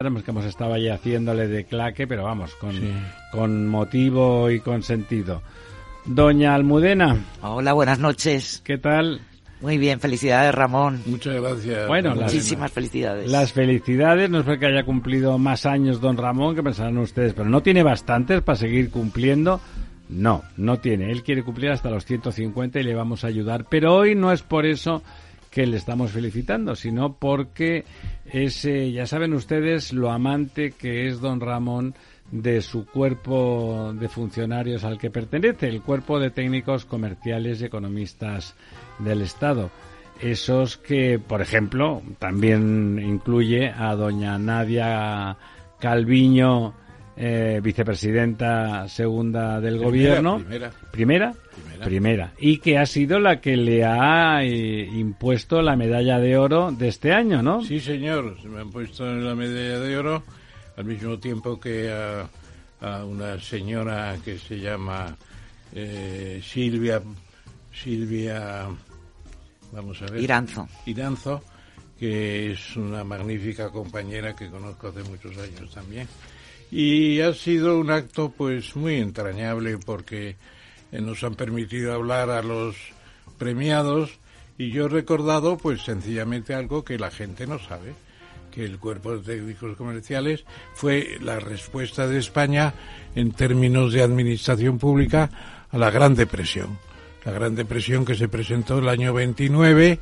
que hemos estado ahí haciéndole de claque, pero vamos, con, con motivo y con sentido. Doña Almudena. Hola, buenas noches. ¿Qué tal? Muy bien, felicidades Ramón. Muchas gracias. Bueno, muchísimas felicidades. Las felicidades, no es porque haya cumplido más años don Ramón, que pensarán ustedes, pero no tiene bastantes para seguir cumpliendo. No, no tiene. Él quiere cumplir hasta los 150 y le vamos a ayudar. Pero hoy no es por eso que le estamos felicitando, sino porque es, ya saben ustedes, lo amante que es don Ramón de su cuerpo de funcionarios al que pertenece, el cuerpo de técnicos comerciales y economistas del Estado. Esos que, por ejemplo, también incluye a doña Nadia Calviño, eh, vicepresidenta segunda del gobierno. Primera. ¿Primera? Y que ha sido la que le ha eh, impuesto la medalla de oro de este año, ¿no? Sí, señor. Se me han puesto la medalla de oro al mismo tiempo que a, una señora que se llama eh, Silvia. Silvia. Vamos a ver. Iranzo. Iranzo, que es una magnífica compañera que conozco hace muchos años también y ha sido un acto pues muy entrañable porque eh, nos han permitido hablar a los premiados y yo he recordado pues sencillamente algo que la gente no sabe que el cuerpo de técnicos comerciales fue la respuesta de España en términos de administración pública a la Gran Depresión. La Gran Depresión que se presentó el año 29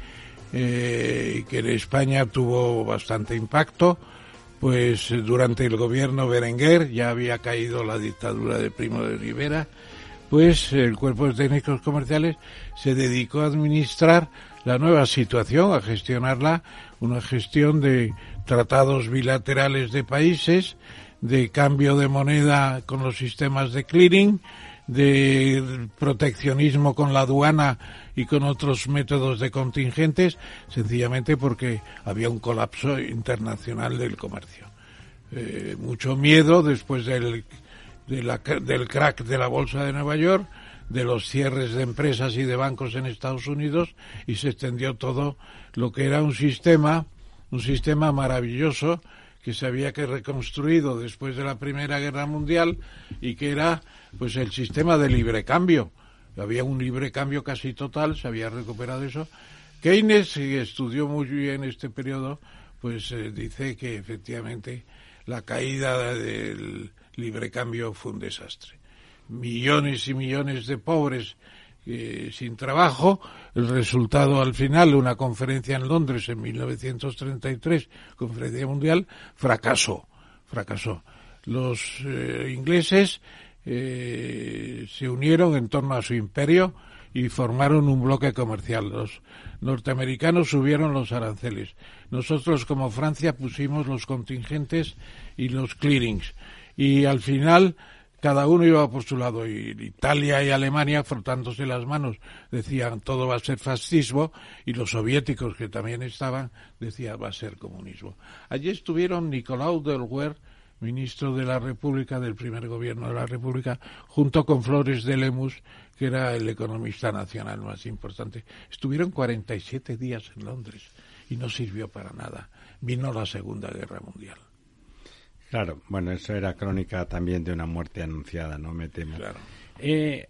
eh, que en España tuvo bastante impacto pues durante el gobierno Berenguer ya había caído la dictadura de Primo de Rivera, pues el cuerpo de técnicos comerciales se dedicó a administrar la nueva situación, a gestionarla, una gestión de tratados bilaterales de países, de cambio de moneda con los sistemas de clearing, de proteccionismo con la aduana y con otros métodos de contingentes, sencillamente porque había un colapso internacional del comercio. Eh, mucho miedo después del, del crack de la bolsa de Nueva York, de los cierres de empresas y de bancos en Estados Unidos y se extendió todo lo que era un sistema, un sistema maravilloso que se había que reconstruido después de la Primera Guerra Mundial y que era pues el sistema de libre cambio había un libre cambio casi total, se había recuperado eso. Keynes, que estudió muy bien este periodo, pues eh, dice que efectivamente la caída del libre cambio fue un desastre. Millones y millones de pobres eh, sin trabajo, el resultado al final, una conferencia en Londres en 1933, conferencia mundial, fracasó, fracasó. Los eh, ingleses eh, se unieron en torno a su imperio y formaron un bloque comercial. Los norteamericanos subieron los aranceles. Nosotros, como Francia, pusimos los contingentes y los clearings. Y al final, cada uno iba por su lado. Italia y Alemania, frotándose las manos, decían todo va a ser fascismo. Y los soviéticos, que también estaban, decían va a ser comunismo. Allí estuvieron Nicolau Delguer, ministro de la República, del primer gobierno de la República, junto con Flores de Lemus, que era el economista nacional más importante. Estuvieron 47 días en Londres y no sirvió para nada. Vino la Segunda Guerra Mundial. Claro, bueno, eso era crónica también de una muerte anunciada, no me temo. Claro. Eh,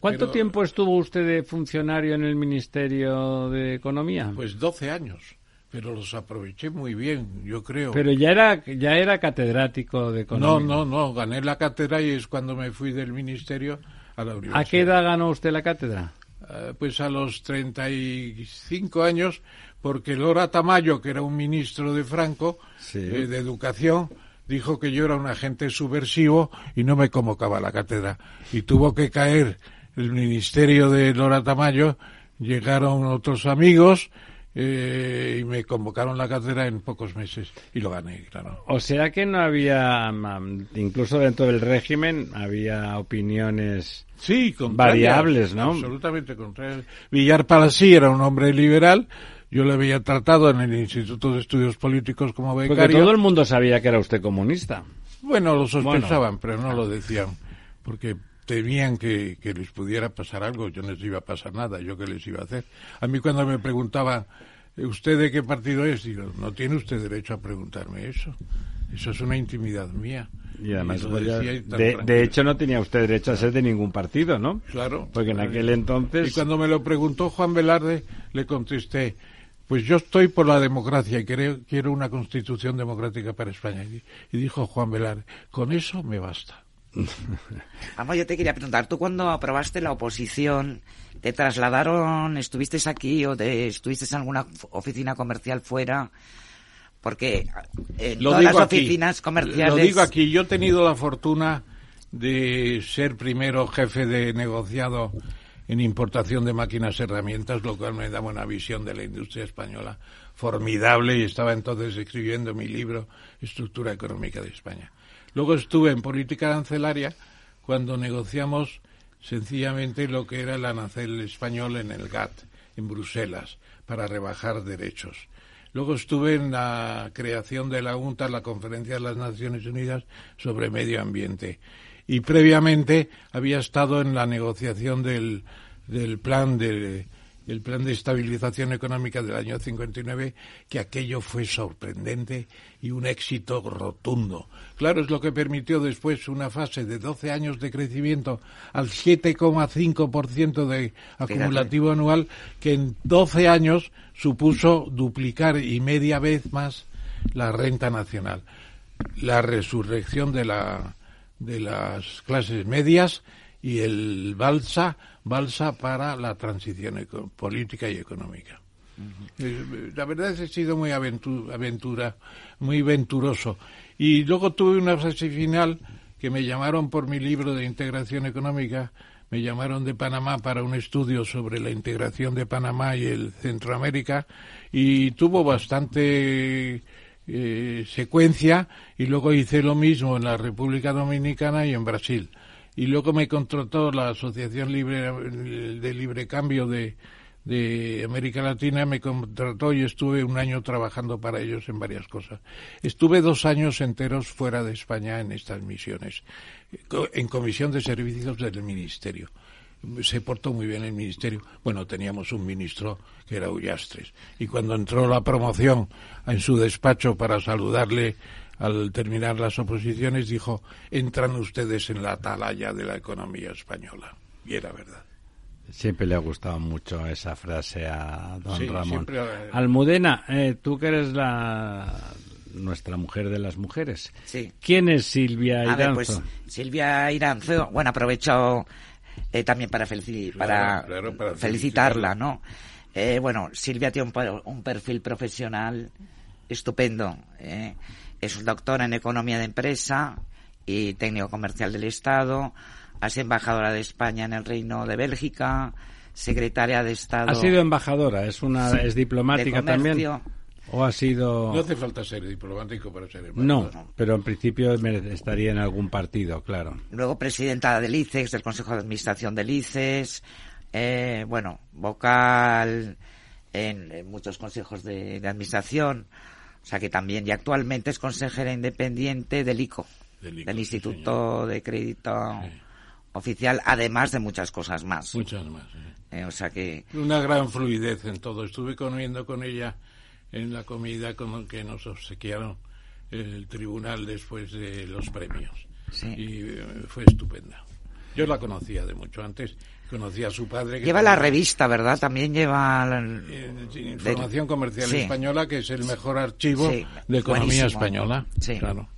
¿Cuánto tiempo estuvo usted de funcionario en el Ministerio de Economía? Pues 12 años pero los aproveché muy bien, yo creo. Pero ya era ya era catedrático de economía. No, no, no, gané la cátedra y es cuando me fui del ministerio a la universidad. ¿A qué edad ganó usted la cátedra? Eh, pues a los 35 años, porque Lora Tamayo, que era un ministro de Franco, eh, de Educación, dijo que yo era un agente subversivo y no me convocaba a la cátedra. Y tuvo que caer el ministerio de Lora Tamayo, llegaron otros amigos, eh, y me convocaron la cátedra en pocos meses y lo gané, claro. O sea que no había, incluso dentro del régimen, había opiniones sí, variables, ¿no? Absolutamente contrarias. Villar Palasí era un hombre liberal, yo le había tratado en el Instituto de Estudios Políticos como becario. Porque todo el mundo sabía que era usted comunista. Bueno, lo sospechaban, pero no lo decían, porque temían que, que, les pudiera pasar algo, yo no les iba a pasar nada, yo qué les iba a hacer. A mí cuando me preguntaban, ¿usted de qué partido es? Digo, no tiene usted derecho a preguntarme eso. Eso es una intimidad mía. Y además, Y pues, de, hecho, no tenía usted derecho a ser de ningún partido, ¿no? Claro. Porque en aquel entonces... Y cuando me lo preguntó Juan Velarde, le contesté, pues yo estoy por la democracia y creo, quiero una constitución democrática para España. Y, y dijo Juan Velarde, con eso me basta. Vamos, yo te quería preguntar, tú cuando aprobaste la oposición, ¿te trasladaron, estuviste aquí o te, estuviste en alguna oficina comercial fuera? Porque en Lo todas digo las aquí, oficinas comerciales... Lo digo aquí, yo he tenido la fortuna de ser primero jefe de negociado en importación de máquinas y herramientas, lo cual me daba una visión de la industria española formidable y estaba entonces escribiendo mi libro Estructura Económica de España. Luego estuve en política arancelaria cuando negociamos sencillamente lo que era el arancel español en el GATT, en Bruselas, para rebajar derechos. Luego estuve en la creación de la UNTA, la Conferencia de las Naciones Unidas sobre Medio Ambiente. Y previamente había estado en la negociación del, del plan de el plan de estabilización económica del año 59, que aquello fue sorprendente y un éxito rotundo. Claro, es lo que permitió después una fase de 12 años de crecimiento al 7,5% de acumulativo anual, que en 12 años supuso duplicar y media vez más la renta nacional. La resurrección de, la, de las clases medias y el balsa, balsa para la transición eco- política y económica. Eh, La verdad es que he sido muy aventu- aventura, muy venturoso. Y luego tuve una fase final que me llamaron por mi libro de integración económica, me llamaron de Panamá para un estudio sobre la integración de Panamá y el Centroamérica y tuvo bastante eh, secuencia y luego hice lo mismo en la República Dominicana y en Brasil. Y luego me contrató la Asociación Libre de Libre Cambio de, de América Latina, me contrató y estuve un año trabajando para ellos en varias cosas. Estuve dos años enteros fuera de España en estas misiones, en comisión de servicios del Ministerio. Se portó muy bien el Ministerio. Bueno, teníamos un ministro que era Ullastres. Y cuando entró la promoción en su despacho para saludarle al terminar las oposiciones, dijo, entran ustedes en la atalaya de la economía española. Y era verdad. Siempre le ha gustado mucho esa frase a don Sí, Ramón. siempre, eh, Almudena, eh, tú que eres la nuestra mujer de las mujeres. Sí. ¿Quién es Silvia A ver, Iranzo? pues Silvia Iranzo, bueno, aprovecho eh, también para, felici- Claro, para, claro, para felicitarla, felicitarla. ¿no? Eh, bueno, Silvia tiene un, un perfil profesional estupendo. ¿eh? Es doctora en Economía de Empresa y Técnico Comercial del Estado. Ha sido embajadora de España en el Reino de Bélgica, secretaria de Estado ha sido embajadora, es una es diplomática de también o ha sido No hace falta ser diplomático para ser no, embajador. pero en principio estaría en algún partido, claro. luego presidenta del ICEX, del Consejo de Administración del ICEX, eh, bueno, vocal en, en muchos consejos de, de administración, o sea que también y actualmente es consejera independiente del ICO, Del ICO, del sí, Instituto de Crédito Oficial, además de muchas cosas más. Muchas más. ¿eh? Eh, o sea que Una gran fluidez en todo. Estuve comiendo con ella en la comida con que nos obsequiaron el tribunal después de los premios. Sí. Y eh, fue estupenda. Yo la conocía de mucho antes. Conocía a su padre. que lleva la también- revista, ¿verdad? También lleva la- eh, Información Comercial Sí. Española, que es el mejor archivo Sí, de economía buenísimo. española. Sí. Claro.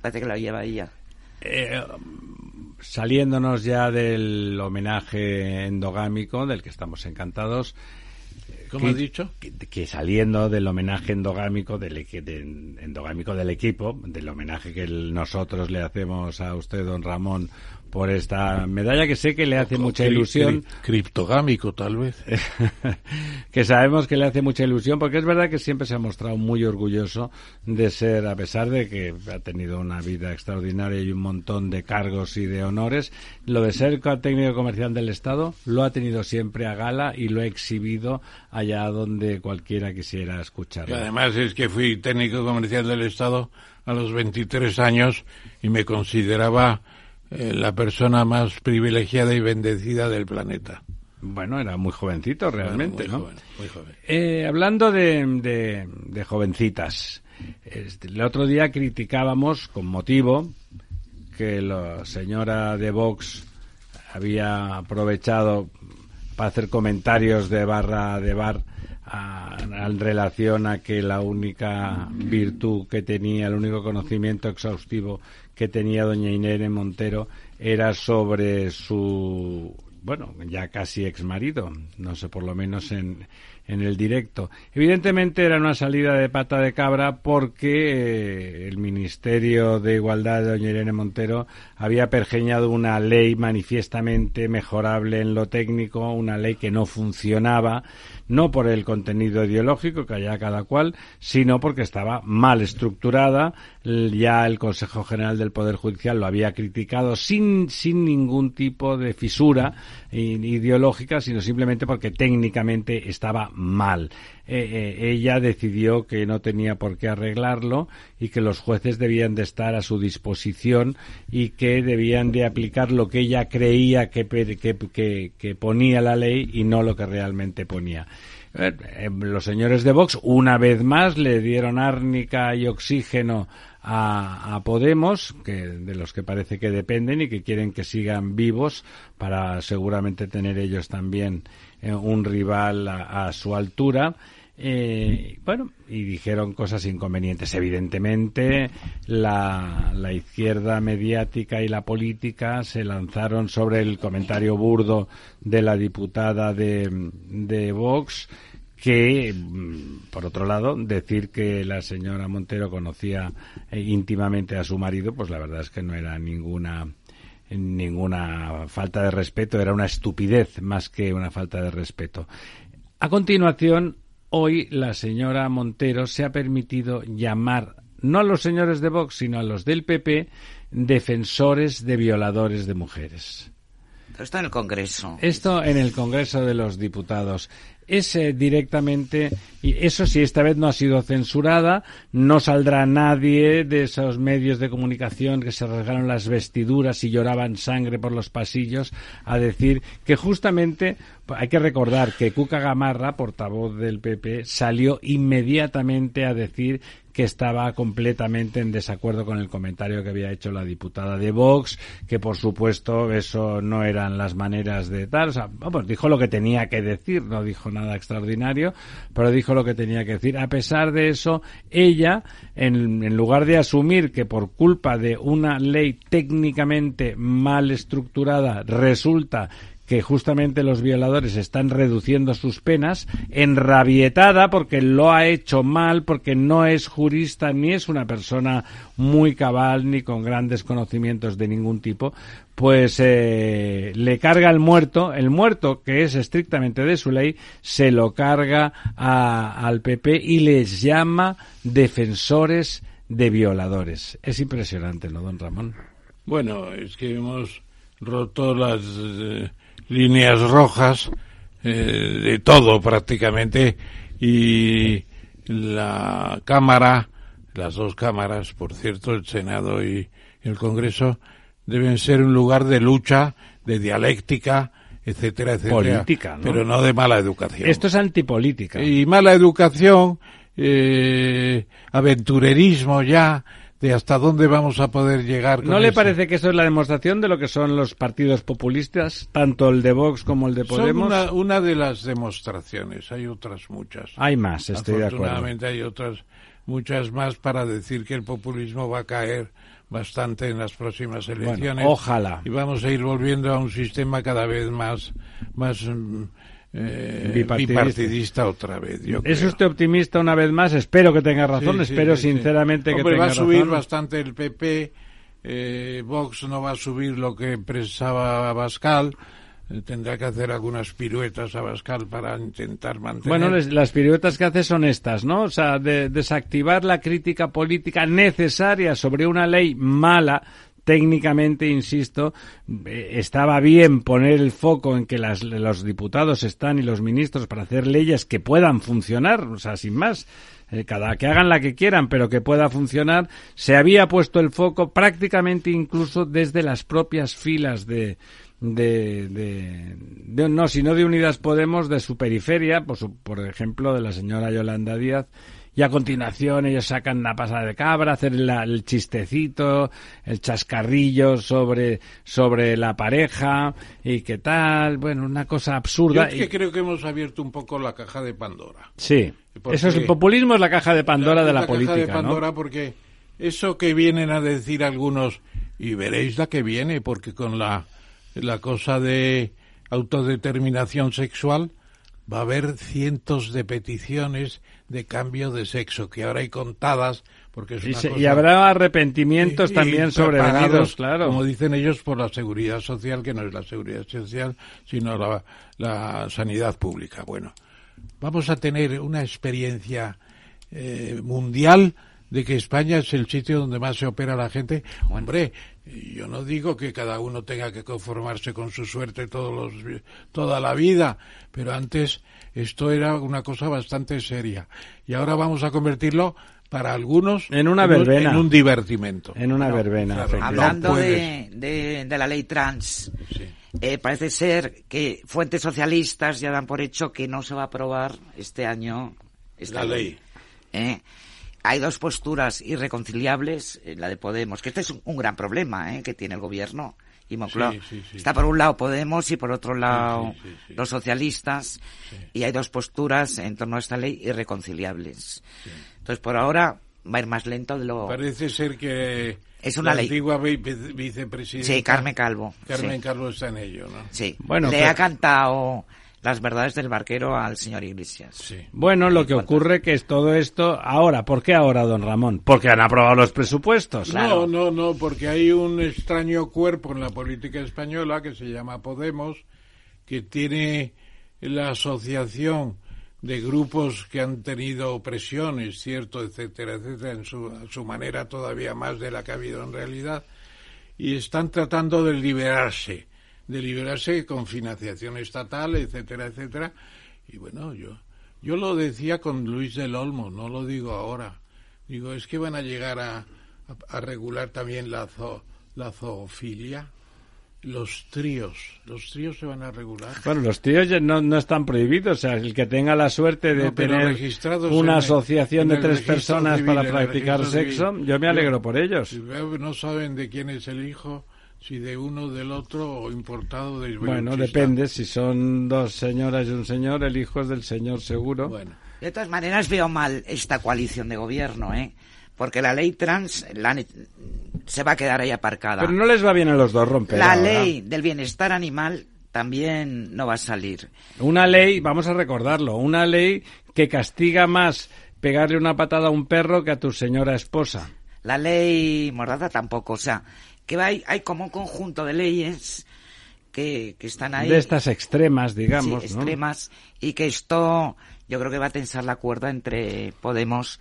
parece que la lleva ella. Eh, saliéndonos ya del homenaje endogámico, del que estamos encantados, ¿Cómo que- has dicho? Que, que saliendo del homenaje endogámico del, de- endogámico del equipo, del homenaje que el- nosotros le hacemos a usted, don Ramón, por esta medalla que sé que le hace mucha ilusión. cri- Criptogámico, tal vez. que sabemos que le hace mucha ilusión, porque es verdad que siempre se ha mostrado muy orgulloso de ser, a pesar de que ha tenido una vida extraordinaria y un montón de cargos y de honores, lo de ser co- técnico comercial del Estado lo ha tenido siempre a gala y lo ha exhibido allá donde cualquiera quisiera Y escucharlo. además es que fui técnico comercial del Estado a los 23 años y me consideraba eh, la persona más privilegiada y bendecida del planeta. Bueno, era muy jovencito realmente, muy ¿no? joven, muy joven. Eh, hablando de, de- de jovencitas, este, el otro día criticábamos con motivo que la señora de Vox había aprovechado para hacer comentarios de barra de bar en relación a que la única virtud que tenía, el único conocimiento exhaustivo que tenía doña Inés Montero era sobre su, bueno, ya casi ex marido, no sé, por lo menos en, en el directo. Evidentemente era una salida de pata de cabra porque eh, el Ministerio de Igualdad de doña Irene Montero había pergeñado una ley manifiestamente mejorable en lo técnico, una ley que no funcionaba, no por el contenido ideológico que haya cada cual, sino porque estaba mal estructurada. Ya el Consejo General del Poder Judicial lo había criticado sin, sin ningún tipo de fisura ideológica, sino simplemente porque técnicamente estaba mal. Eh, eh, ella decidió que no tenía por qué arreglarlo y que los jueces debían de estar a su disposición y que debían de aplicar lo que ella creía que, que, ponía la ley y no lo que realmente ponía. Eh, los señores de Vox, una vez más, le dieron árnica y oxígeno a, Podemos, que, de los que parece que dependen y que quieren que sigan vivos para seguramente tener ellos también un rival a su altura. Eh, bueno, y dijeron cosas inconvenientes. Evidentemente, la, la, izquierda mediática y la política se lanzaron sobre el comentario burdo de la diputada de, de Vox, que, mm, por otro lado, decir que la señora Montero conocía eh, íntimamente a su marido, pues la verdad es que no era ninguna ninguna falta de respeto, era una estupidez más que una falta de respeto. A continuación, hoy la señora Montero se ha permitido llamar no a los señores de Vox, sino a los del PP, defensores de violadores de mujeres. esto en el Congreso. Esto en el Congreso de los Diputados es directamente, y eso sí, esta vez no ha sido censurada, no saldrá nadie de esos medios de comunicación que se rasgaron las vestiduras y lloraban sangre por los pasillos a decir que justamente hay que recordar que Cuca Gamarra, portavoz del PP, salió inmediatamente a decir que estaba completamente en desacuerdo con el comentario que había hecho la diputada de Vox, que por supuesto eso no eran las maneras de tal, o sea, vamos, dijo lo que tenía que decir, no dijo nada extraordinario, pero dijo lo que tenía que decir. A pesar de eso, ella, en, en lugar de asumir que por culpa de una ley técnicamente mal estructurada resulta que justamente los violadores están reduciendo sus penas, enrabietada porque lo ha hecho mal, porque no es jurista ni es una persona muy cabal ni con grandes conocimientos de ningún tipo, pues eh, le carga el muerto, el muerto que es estrictamente de su ley, se lo carga al PP y les llama defensores de violadores. Es impresionante, ¿no, don Ramón? Bueno, es que hemos roto las... Eh, líneas rojas eh, de todo prácticamente y la Cámara, las dos cámaras, por cierto, el Senado y el Congreso, deben ser un lugar de lucha, de dialéctica, etcétera, etcétera. Política, Pero no de mala educación. Esto es antipolítica. Y mala educación, eh, aventurerismo ya, de hasta dónde vamos a poder llegar. ¿No le parece que eso es la demostración de lo que son los partidos populistas, tanto el de Vox como el de Podemos? Son una, de las demostraciones, hay otras muchas. Hay más, estoy de acuerdo. hay otras muchas más para decir que el populismo va a caer bastante en las próximas elecciones. ojalá. Y vamos a ir volviendo a un sistema cada vez más, más mm, eh, bipartidista. otra vez. ¿Es usted optimista una vez más? Espero que tenga razón, espero sinceramente que tenga razón. va a subir bastante el PP, eh, Vox no va a subir lo que expresaba Bascal, eh, tendrá que hacer algunas piruetas a Bascal para intentar mantener. Bueno, las piruetas que hace son estas, ¿no? O sea, de desactivar la crítica política necesaria sobre una ley mala técnicamente, insisto, eh, estaba bien poner el foco en que las, los diputados están y los ministros para hacer leyes que puedan funcionar, o sea, sin más. Eh, cada que hagan la que quieran, pero que pueda funcionar, se había puesto el foco prácticamente incluso desde las propias filas de, de, de, no, sino de Unidas Podemos, de su periferia, por, por ejemplo, de la señora Yolanda Díaz y a continuación ellos sacan la pasada de cabra, hacer la- el chistecito, el chascarrillo sobre, sobre la pareja y qué tal, bueno, una cosa Yo absurda. es que y- creo que hemos abierto un poco la caja de Pandora. sí, eso es el populismo, es la caja de Pandora de la, caja política, de ¿no? Pandora porque eso que vienen a decir algunos, y veréis la que viene, porque con la, la cosa de autodeterminación sexual va a haber cientos de peticiones de cambio de sexo, que ahora hay contadas, porque es Y, una se- cosa... y habrá arrepentimientos y- también sobrevenidos, claro. Como dicen ellos, por la seguridad social, que no es la seguridad social, sino la, la sanidad pública. Bueno, vamos a tener una experiencia eh, mundial de que España es el sitio donde más se opera la gente. Hombre, yo no digo que cada uno tenga que conformarse con su suerte todos los, toda la vida, pero antes esto era una cosa bastante seria. Y ahora vamos a convertirlo para algunos En una un- verbena. en un divertimento. En una verbena, claro, efectivamente. Hablando No de, de, de la ley trans, Sí. eh, parece ser que fuentes socialistas ya dan por hecho que no se va a aprobar este año esta La ley. ¿eh? Hay dos posturas irreconciliables, eh, la de Podemos, que este es un, un gran problema ¿eh? que tiene el gobierno. Y Moncloa. Sí, sí, sí. Está por un lado Podemos y por otro lado los socialistas. Y hay dos posturas en torno a esta ley irreconciliables. Entonces, por ahora va a ir más lento de lo... Parece ser que Es una la ley. antigua vi- vi- vicepresidenta Sí, Carmen Calvo. Carmen. Calvo está en ello, ¿no? Sí. Bueno, Le pero- ha cantado las verdades del barquero al señor Iglesias. Sí. Bueno, lo que ocurre que es todo esto ahora. ¿Por qué ahora, don Ramón? Porque han aprobado los presupuestos. Claro. No, no, no, porque hay un extraño cuerpo en la política española que se llama Podemos, que tiene la asociación de grupos que han tenido presiones, cierto, etcétera, etcétera, en su, a su manera todavía más de la que ha habido en realidad, y están tratando de liberarse, de liberarse con financiación estatal, etcétera, etcétera. Y bueno, yo, yo lo decía con Luis del Olmo, no lo digo ahora. Digo, es que van a llegar a, a, a regular también la, zo- la zoofilia, los tríos, los tríos se van a regular. Bueno, los tíos ya no, no están prohibidos. O sea, el que tenga la suerte de No, tener una el- asociación de tres personas civil, para practicar sexo, civil. yo me alegro por ellos. No saben de quién es el hijo, si de uno del otro o importado de Bueno, depende. Si son dos señoras y un señor, el hijo es del señor seguro. Bueno, De todas maneras veo mal esta coalición de gobierno, ¿eh? Porque la ley trans la se va a quedar ahí aparcada. Pero no les va bien a los dos romper. la ahora. ley del bienestar animal también no va a salir. Una ley, vamos a recordarlo, una ley que castiga más pegarle una patada a un perro que a tu señora esposa. La ley Mordaza tampoco. O sea, que hay, hay como un conjunto de leyes que, que están ahí. De estas extremas, digamos, sí, ¿no? extremas. Y que esto yo creo que va a tensar la cuerda entre Podemos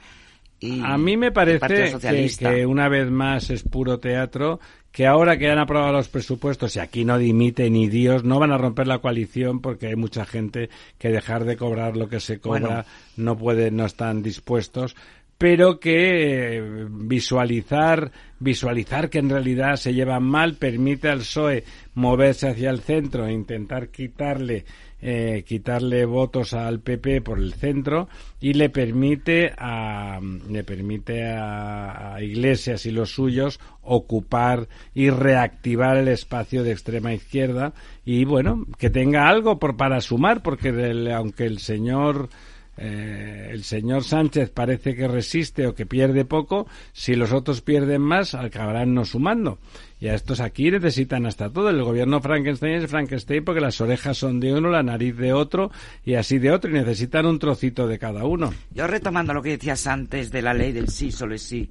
y A mí me parece que, una vez más es puro teatro, que ahora que han aprobado los presupuestos y aquí no dimite ni Dios, no van a romper la coalición porque hay mucha gente que dejar de cobrar lo que se cobra Bueno. no puede, no están dispuestos pero que eh, visualizar visualizar que en realidad se llevan mal permite al PSOE moverse hacia el centro e intentar quitarle eh, quitarle votos al PP por el centro y le permite a le permite a, a Iglesias y los suyos ocupar y reactivar el espacio de extrema izquierda y bueno que tenga algo por para sumar porque aunque el señor eh, el señor Sánchez parece que resiste o que pierde poco, si los otros pierden más, acabarán no sumando. Y a estos aquí necesitan hasta todo. El gobierno Frankenstein es Frankenstein porque las orejas son de uno, la nariz de otro y así de otro, y necesitan un trocito de cada uno. Yo retomando lo que decías antes de la ley del sí, solo es sí,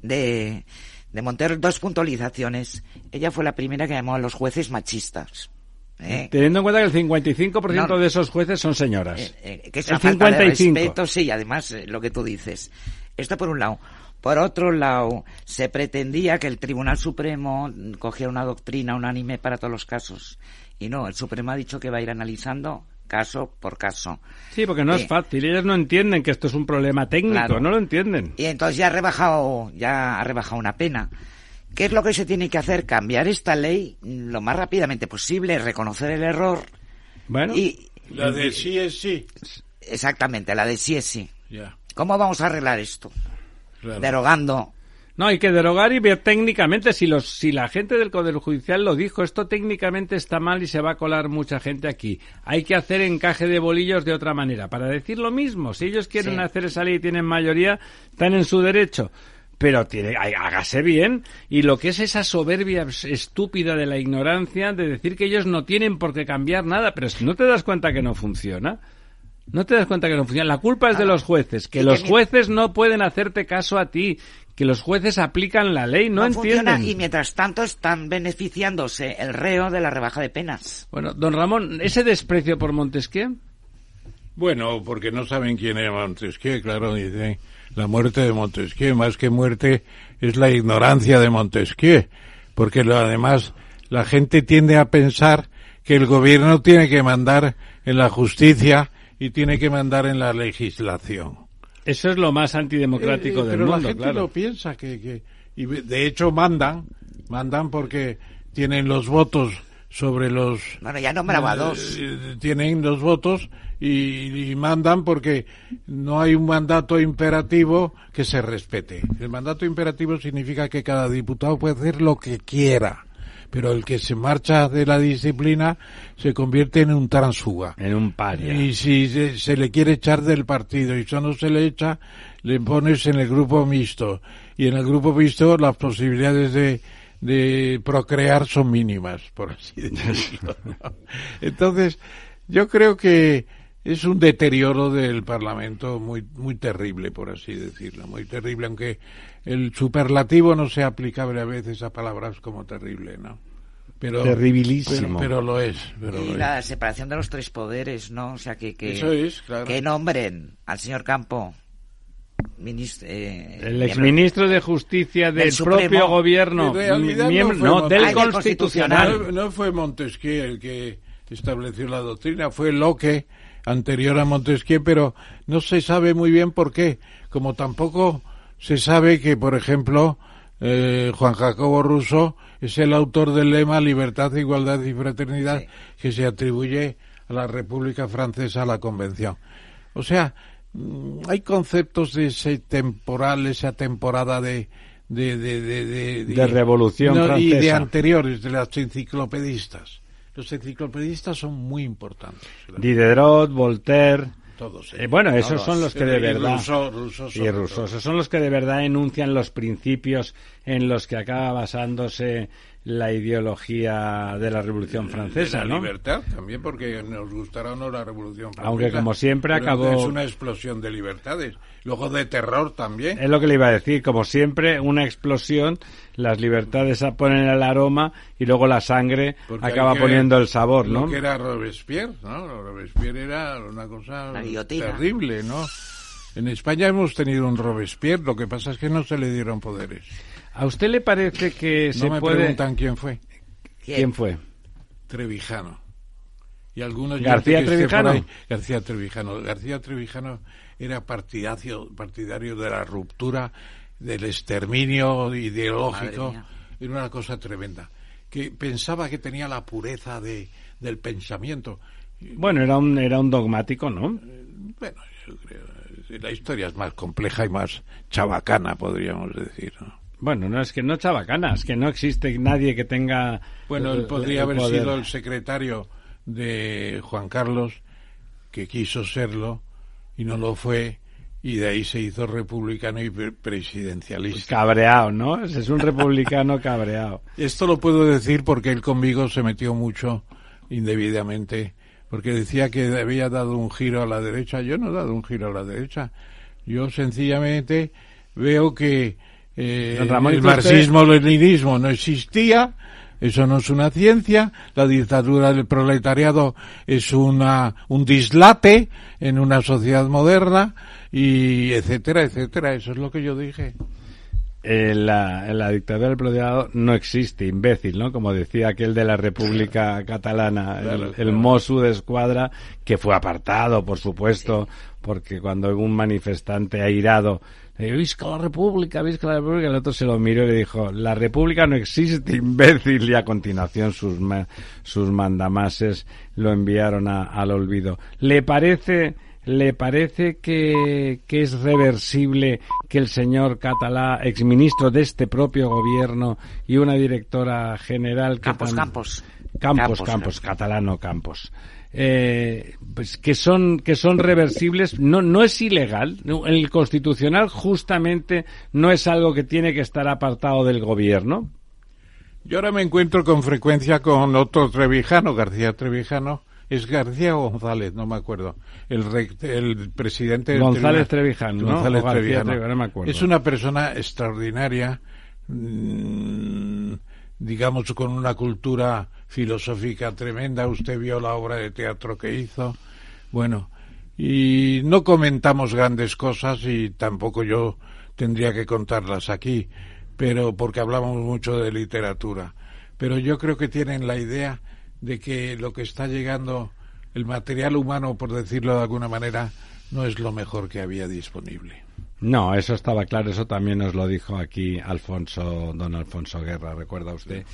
de, de Montero, dos puntualizaciones. Ella fue la primera que llamó a los jueces machistas. ¿Eh? Teniendo en cuenta que el 55% No. de esos jueces son señoras. Eh, eh, que es el una falta de 55. respeto, sí, además eh, lo que tú dices. Esto por un lado. Por otro lado, se pretendía que el Tribunal Supremo cogiera una doctrina unánime para todos los casos. Y no, el Supremo ha dicho que va a ir analizando caso por caso. Sí, porque no es Eh, fácil. Ellos no entienden que esto es un problema técnico, Claro. no lo entienden. Y entonces ya ha rebajado, ya ha rebajado una pena. ¿Qué es lo que se tiene que hacer? Cambiar esta ley lo más rápidamente posible, reconocer el error Bueno, y la de sí es sí. exactamente la de sí es sí. ¿Cómo vamos a arreglar esto? Derogando no, hay que derogar y ver técnicamente si los si la gente del Poder Judicial lo dijo, esto técnicamente está mal y se va a colar mucha gente aquí. Hay que hacer encaje de bolillos de otra manera para decir lo mismo. Si ellos quieren hacer esa ley y tienen mayoría, están en su derecho pero tiene, hágase bien. Y lo que es esa soberbia estúpida de la ignorancia de decir que ellos no tienen por qué cambiar nada, pero si no te das cuenta que no funciona. No te das cuenta que no funciona. La culpa es de los jueces, que los jueces no pueden hacerte caso a ti, que los jueces aplican la ley, no, entienden. y mientras tanto están beneficiándose el reo de la rebaja de penas. Bueno, don Ramón, ¿ese desprecio por Montesquieu? Bueno, porque no saben quién era Montesquieu, claro, dice la muerte de Montesquieu, más que muerte es la ignorancia de Montesquieu, porque lo, además la gente tiende a pensar que el gobierno tiene que mandar en la justicia y tiene que mandar en la legislación. Eso es lo más antidemocrático eh, eh, del mundo, Pero la gente lo piensa que, que y de hecho mandan, mandan porque tienen los votos sobre los bueno ya nombraba dos eh, tienen los votos y, mandan porque no hay un mandato imperativo que se respete el mandato imperativo significa que cada diputado puede hacer lo que quiera pero el que se marcha de la disciplina se convierte en un transfuga. En un paria. Y si se, le quiere echar del partido y eso no se le echa, le pones en el grupo mixto. Y en el grupo mixto las posibilidades de, de procrear son mínimas, por así decirlo. Entonces, yo creo que es un deterioro del Parlamento muy, muy terrible, por así decirlo, muy terrible, aunque el superlativo no sea aplicable a veces a palabras como terrible, ¿no? Pero, Terribilísimo. Pero, lo es. y la separación de los tres poderes, ¿no? O sea, que, que, que nombren al señor Campo eh, el exministro de Justicia del, propio gobierno, no, del Constitucional. No, fue Montesquieu el que estableció la doctrina, fue Locke anterior a Montesquieu, pero no se sabe muy bien por qué. Como tampoco se sabe que, por ejemplo, eh, Juan Jacobo Russo es el autor del lema Libertad, Igualdad y Fraternidad que se atribuye a la República Francesa a la Convención. O sea, mm, hay conceptos de ese temporal, esa temporada de de, de, de, revolución francesa. y de anteriores, de las enciclopedistas. Los enciclopedistas son muy importantes. Diderot, Voltaire, todos. Eh, bueno, esos son los que de verdad. y esos son los que de verdad enuncian los principios en los que acaba basándose la ideología de la Revolución Francesa, de la libertad también, porque nos gustará o no la Revolución Francesa. Aunque como siempre acabó... Es una explosión de libertades. Luego de terror también. Es lo que le iba a decir. Como siempre, una explosión, las libertades ponen el aroma y luego la sangre acaba poniendo el sabor, ¿no? Lo que era Robespierre, ¿no? Robespierre era una cosa terrible, ¿no? En España hemos tenido un Robespierre, lo que pasa es que no se le dieron poderes. ¿A usted le parece que no me preguntan quién fue. ¿Quién fue? Trevijano. Y algunos García Trevijano. García Trevijano. García Trevijano era partidario, partidario de la ruptura, del exterminio ideológico. Era una cosa tremenda. Que pensaba que tenía la pureza de, del pensamiento. Bueno, era un, era un dogmático, ¿no? Bueno, yo creo. La historia es más compleja y más chabacana, podríamos decir. ¿no? Bueno, no es que no chabacana, es que no existe nadie que tenga. Bueno, él podría haber sido el secretario de Juan Carlos, que quiso serlo y no lo fue, y de ahí se hizo republicano y presidencialista. Cabreado, ¿no? Es un republicano cabreado. Esto lo puedo decir porque él conmigo se metió mucho indebidamente, porque decía que había dado un giro a la derecha. Yo no he dado un giro a la derecha. Yo sencillamente veo que eh, el marxismo-leninismo no existía, eso no es una ciencia, la dictadura del proletariado es una, un dislate en una sociedad moderna, y etcétera, etcétera, eso es lo que yo dije. Eh, la, la, dictadura del proletariado no existe, imbécil, ¿no? Como decía aquel de la República Catalana, el, el Mosu de Escuadra, que fue apartado, por supuesto, porque cuando un manifestante airado visca la República, visca la República. El otro se lo miró y le dijo, la República no existe, imbécil. Y a continuación sus, sus mandamases lo enviaron al olvido. ¿Le parece ¿le parece que, que es reversible que el señor Catalá, exministro de este propio gobierno y una directora general... Campos, Campos. Campos, Campos, catalano Campos. Eh, pues que son que son reversibles no no es ilegal el constitucional justamente no es algo que tiene que estar apartado del gobierno yo ahora me encuentro con frecuencia con otro Trevijano García Trevijano es García González, no me acuerdo. El, el presidente González Trevijano, González Trevijano. no me acuerdo. Es una persona extraordinaria, mm, digamos con una cultura filosófica tremenda. Usted vio la obra de teatro que hizo. Bueno, y no comentamos grandes cosas y tampoco yo tendría que contarlas aquí, pero porque hablamos mucho de literatura. Pero yo creo que tienen la idea de que lo que está llegando, el material humano, por decirlo de alguna manera, no es lo mejor que había disponible. No, eso estaba claro, eso también nos lo dijo aquí Alfonso, don Alfonso Guerra, recuerda usted.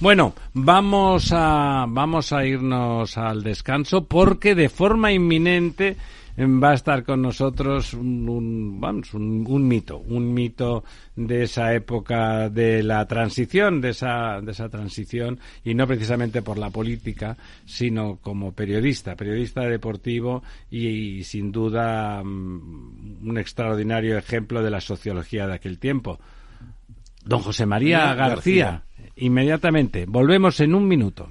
Bueno, vamos a, vamos a irnos al descanso porque de forma inminente va a estar con nosotros un, vamos, un, mito, un mito de esa época de la transición, de esa, de esa transición, y no precisamente por la política, sino como periodista, periodista deportivo y, sin duda mm, un extraordinario ejemplo de la sociología de aquel tiempo. Don José María García, inmediatamente, volvemos en un minuto.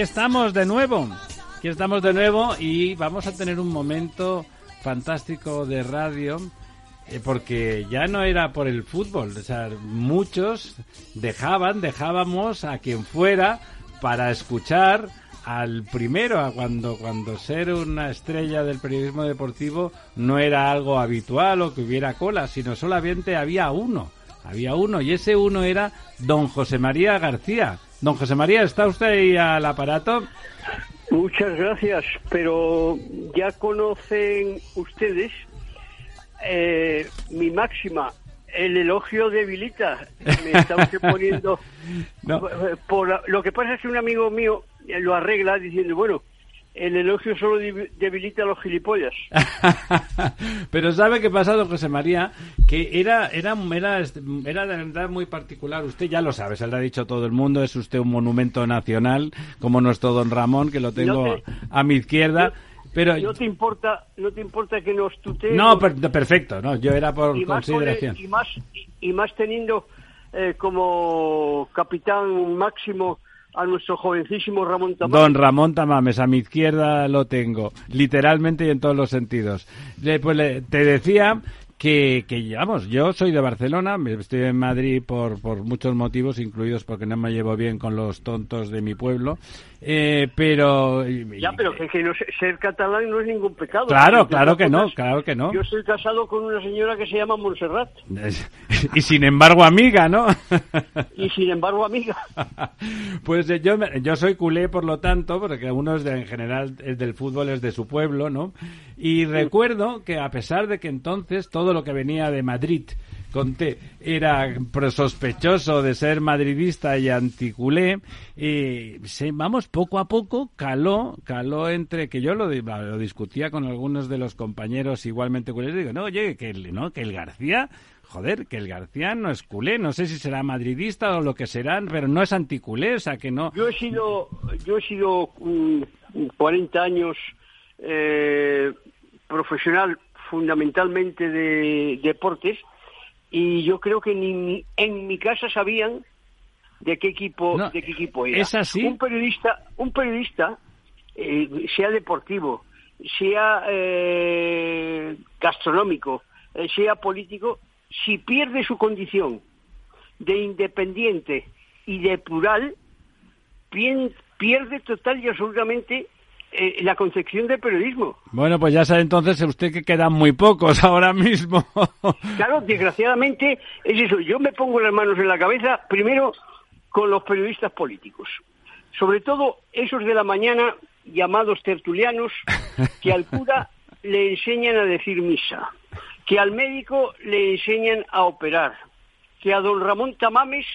Estamos de nuevo. Aquí estamos de nuevo y vamos a tener un momento fantástico de radio eh, porque ya no era por el fútbol. O sea, muchos dejaban, dejábamos a quien fuera para escuchar al primero, a cuando, cuando ser una estrella del periodismo deportivo no era algo habitual o que hubiera cola, sino solamente había uno. Había uno y ese uno era don José María García Don José María, ¿está usted ahí al aparato? Muchas gracias, pero ya conocen ustedes eh, mi máxima. El elogio debilita. Me está usted poniendo. Por, lo que pasa es que un amigo mío lo arregla diciendo, bueno, el elogio solo debilita a los gilipollas. Pero ¿sabe qué pasa, don José María? Que era, era, era, era de verdad muy particular. Usted ya lo sabe, se lo ha dicho todo el mundo. Es usted un monumento nacional, como nuestro don Ramón, que lo tengo a mi izquierda. Pero no te importa, no te importa que nos tutee. No, perfecto, no, yo era por consideración. y más y más teniendo eh, como capitán máximo a nuestro jovencísimo Ramón Tamames. Don Ramón Tamames, a mi izquierda lo tengo, literalmente y en todos los sentidos. pues te decía que, que, vamos, yo soy de Barcelona, estoy en Madrid por, por muchos motivos, incluidos porque no me llevo bien con los tontos de mi pueblo, eh, pero... Ya, pero que, que no, ser catalán no es ningún pecado. Claro, claro que no, claro que no. Yo estoy casado con una señora que se llama Montserrat. y sin embargo amiga, ¿no? y sin embargo amiga. pues eh, yo, yo soy culé, por lo tanto, porque uno es de, en general es del fútbol, es de su pueblo, ¿no? Y recuerdo que a pesar de que entonces todo lo que venía de Madrid Conté era sospechoso de ser madridista y anticulé, y vamos, poco a poco caló, caló entre que yo lo, discutía con algunos de los compañeros igualmente culés, digo, no, oye, que el, no, que el García joder, que el García no es culé, no sé si será madridista o lo que serán, pero no es anticulé, o sea que no. Yo he sido, yo he sido 40 años eh, profesional fundamentalmente de deportes y yo creo que ni en mi casa sabían de qué equipo de qué equipo era. ¿Es así? Un periodista, un periodista eh, sea deportivo, sea eh, gastronómico, eh, sea político, si pierde su condición de independiente y de plural, pierde total y absolutamente eh, la concepción del periodismo. Bueno, pues ya sabe entonces usted que quedan muy pocos ahora mismo. claro, desgraciadamente es eso. Yo me pongo las manos en la cabeza, primero con los periodistas políticos. Sobre todo esos de la mañana llamados tertulianos que al cura le enseñan a decir misa, que al médico le enseñan a operar, que a don Ramón Tamames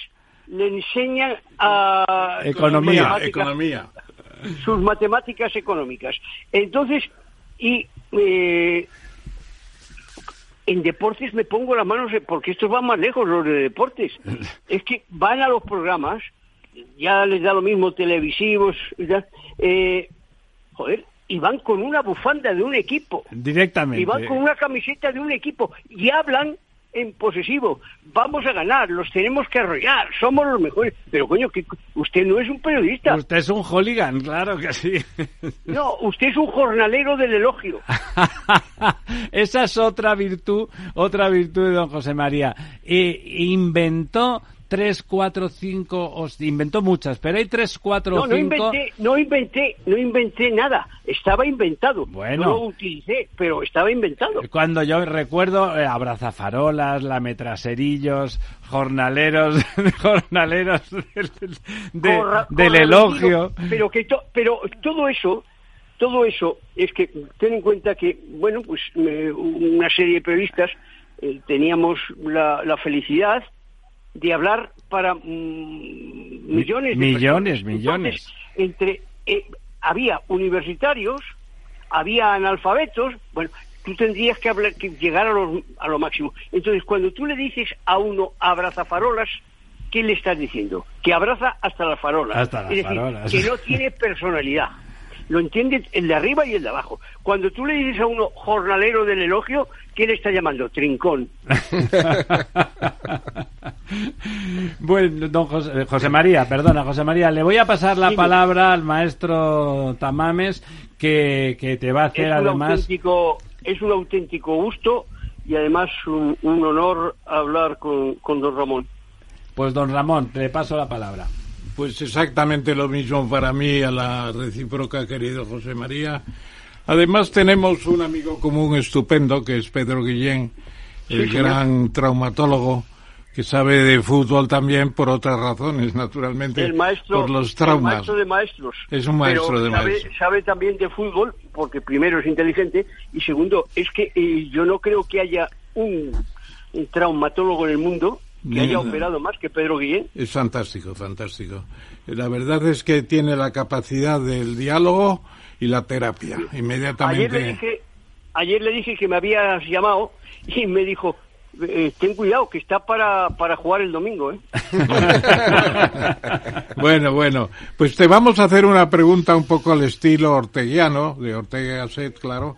le enseñan a... Economía, economía sus matemáticas económicas. Entonces, y eh, en deportes me pongo las manos, porque estos van más lejos, los de deportes. Es que van a los programas, ya les da lo mismo televisivos, eh, joder, y van con una bufanda de un equipo. Directamente. Y van con una camiseta de un equipo y hablan en posesivo. Vamos a ganar, los tenemos que arrollar, somos los mejores. Pero coño, que usted no es un periodista. Usted es un hooligan, claro que sí. No, usted es un jornalero del elogio. Esa es otra virtud, otra virtud de don José María. Eh, inventó tres, cuatro, cinco, os inventó muchas, pero hay tres, cuatro, no, no Inventé, no inventé, no inventé nada, estaba inventado. Bueno. No lo utilicé, pero estaba inventado. Cuando yo recuerdo eh, abrazafarolas, lametraserillos, jornaleros, jornaleros del, elogio. pero que pero todo eso todo eso es que ten en cuenta que bueno pues una serie de periodistas eh, teníamos la, la felicidad de hablar para mm, millones de millones millones. Entre eh, había universitarios había analfabetos bueno tú tendrías que, hablar, que llegar a lo, a lo máximo. Entonces cuando tú le dices a uno abraza farolas ¿qué le estás diciendo? que abraza hasta las farolas. Hasta las es decir, farolas. que no tiene personalidad lo entiende el de arriba y el de abajo. Cuando tú le dices a uno jornalero del elogio, ¿qué le está llamando? Trincón. bueno, don José, José, María, perdona, José María, le voy a pasar la palabra al maestro Tamames que, que te va a hacer es además. Auténtico, es un auténtico gusto y además un, un honor hablar con, con don Ramón. Pues don Ramón, le paso la palabra. Pues exactamente lo mismo para mí, a la recíproca, querido José María. Además tenemos un amigo común estupendo, que es Pedro Guillén, el gran traumatólogo, que sabe de fútbol también por otras razones, naturalmente, el maestro, por los traumas. El maestro de maestros. Es un maestro de sabe, maestros. Sabe también de fútbol, porque primero es inteligente, y segundo, es que eh, yo no creo que haya un, un traumatólogo en el mundo que haya operado más que Pedro Guillén. Es fantástico, fantástico. La verdad es que tiene la capacidad del diálogo y la terapia. Inmediatamente. Ayer le dije, ayer le dije que me habías llamado y me dijo, eh, ten cuidado, que está para, para jugar el domingo. ¿eh? bueno, bueno, pues te vamos a hacer una pregunta un poco al estilo orteguiano, de Ortega y Gasset, claro,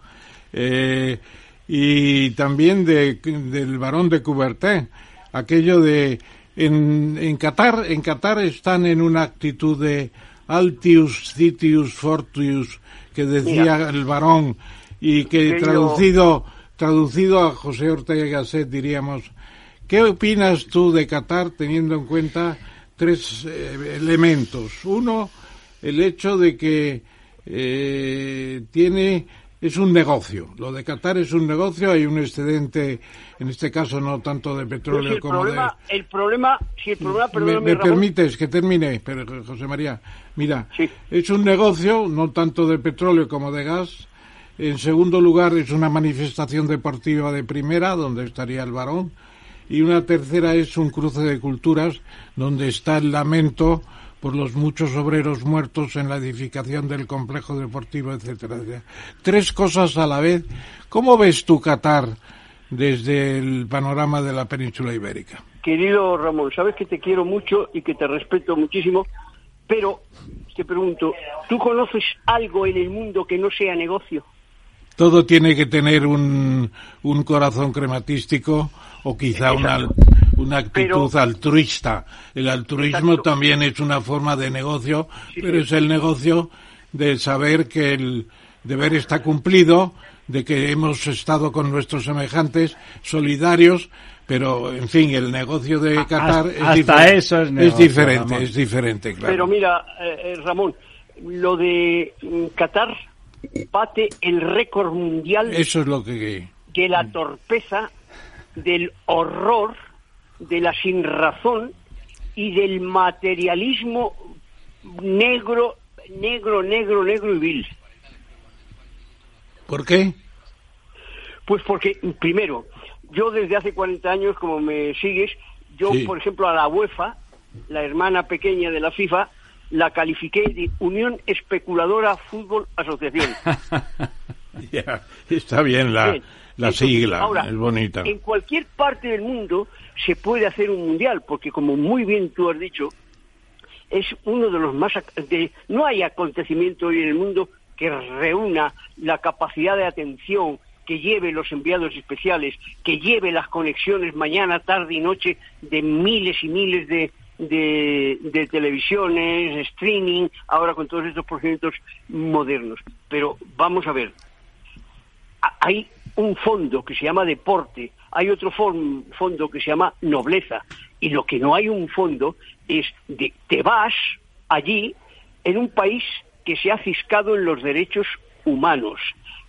eh, y también de, del varón de Coubertin aquello de en, en Qatar en Qatar están en una actitud de altius citius fortius que decía el varón y que traducido traducido a José Ortega y Gasset diríamos, ¿qué opinas tú de Qatar teniendo en cuenta tres eh, elementos? Uno, el hecho de que eh, tiene es un negocio. Lo de Qatar es un negocio, hay un excedente, en este caso no tanto de petróleo el como problema, de... El problema, si el problema, ¿Me, perdóname, me Ramón, permites que termine, pero José María? Mira, Sí. es un negocio, no tanto de petróleo como de gas. En segundo lugar, es una manifestación deportiva de primera, donde estaría el varón. Y una tercera es un cruce de culturas, donde está el lamento por los muchos obreros muertos en la edificación del complejo deportivo, etcétera, etcétera. Tres cosas a la vez. ¿Cómo ves tú Qatar desde el panorama de la península ibérica? Querido Ramón, sabes que te quiero mucho y que te respeto muchísimo, pero te pregunto, ¿tú conoces algo en el mundo que no sea negocio? Todo tiene que tener un, un corazón crematístico o quizá una, una actitud Pero- altruista. El altruismo Exacto. también es una forma de negocio, Sí, pero sí. es el negocio de saber que el deber está cumplido, de que hemos estado con nuestros semejantes solidarios, pero en fin, el negocio de Qatar es, hasta diferente. eso es negocio, diferente, Ramón. es diferente, claro. Pero mira, eh, eh, Ramón, lo de mm, Qatar bate el récord mundial Eso es lo que... de la torpeza, del horror, de la sinrazón y del materialismo negro, negro, negro, negro y vil. ¿Por qué? Pues porque, primero, yo desde hace 40 años, como me sigues, yo, Sí. por ejemplo, a la UEFA, la hermana pequeña de la FIFA, la califiqué de Unión Especuladora Fútbol Asociación. Está bien la, Bien. la Entonces, sigla, ahora, es bonita. En cualquier parte del mundo se puede hacer un mundial, porque como muy bien tú has dicho, es uno de los más... De, no hay acontecimiento hoy en el mundo que reúna la capacidad de atención, que lleve los enviados especiales, que lleve las conexiones mañana, tarde y noche de miles y miles de, de, de televisiones, streaming, ahora con todos estos procedimientos modernos. Pero vamos a ver, hay un fondo que se llama deporte, hay otro fon- fondo que se llama nobleza, y lo que no hay un fondo es de te vas allí en un país que se ha ciscado en los derechos humanos,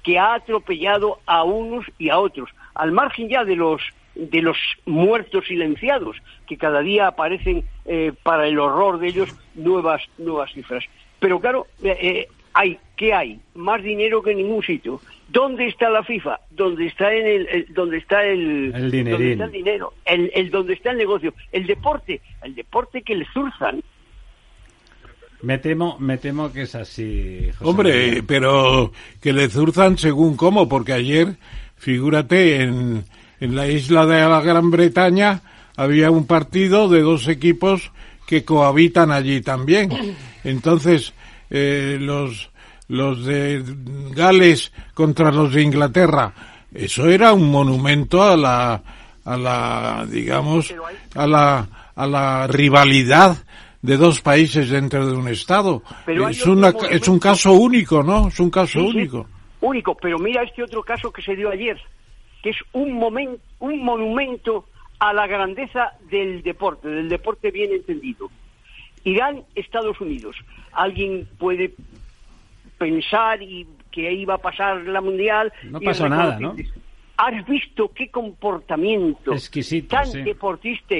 que ha atropellado a unos y a otros, al margen ya de los de los muertos silenciados, que cada día aparecen eh, para el horror de ellos nuevas nuevas cifras. Pero claro, eh, eh, hay ¿qué hay? Más dinero que en ningún sitio. ¿Dónde está la FIFA? ¿Dónde está en el, el- donde está el, donde está el dinero? El, el donde está el negocio, el deporte, el deporte que le zurzan. Me temo, me temo que es así. José Hombre, María. pero que le zurzan según cómo, porque ayer, figúrate, en, en la isla de la Gran Bretaña había un partido de dos equipos que cohabitan allí también. Entonces, eh, los, los de Gales contra los de Inglaterra, eso era un monumento a la, a la, digamos, a la, a la rivalidad de dos países dentro de un estado. Pero es, una, es un caso único, ¿no? Es un caso Sí, sí, único. único, pero mira este otro caso que se dio ayer, que es un, momen- un monumento a la grandeza del deporte, del deporte bien entendido. Irán, Estados Unidos. Alguien puede pensar y que iba a pasar la mundial. No y pasó nada, ¿no? ¿Has visto qué comportamiento Exquisito, tan sí. deportista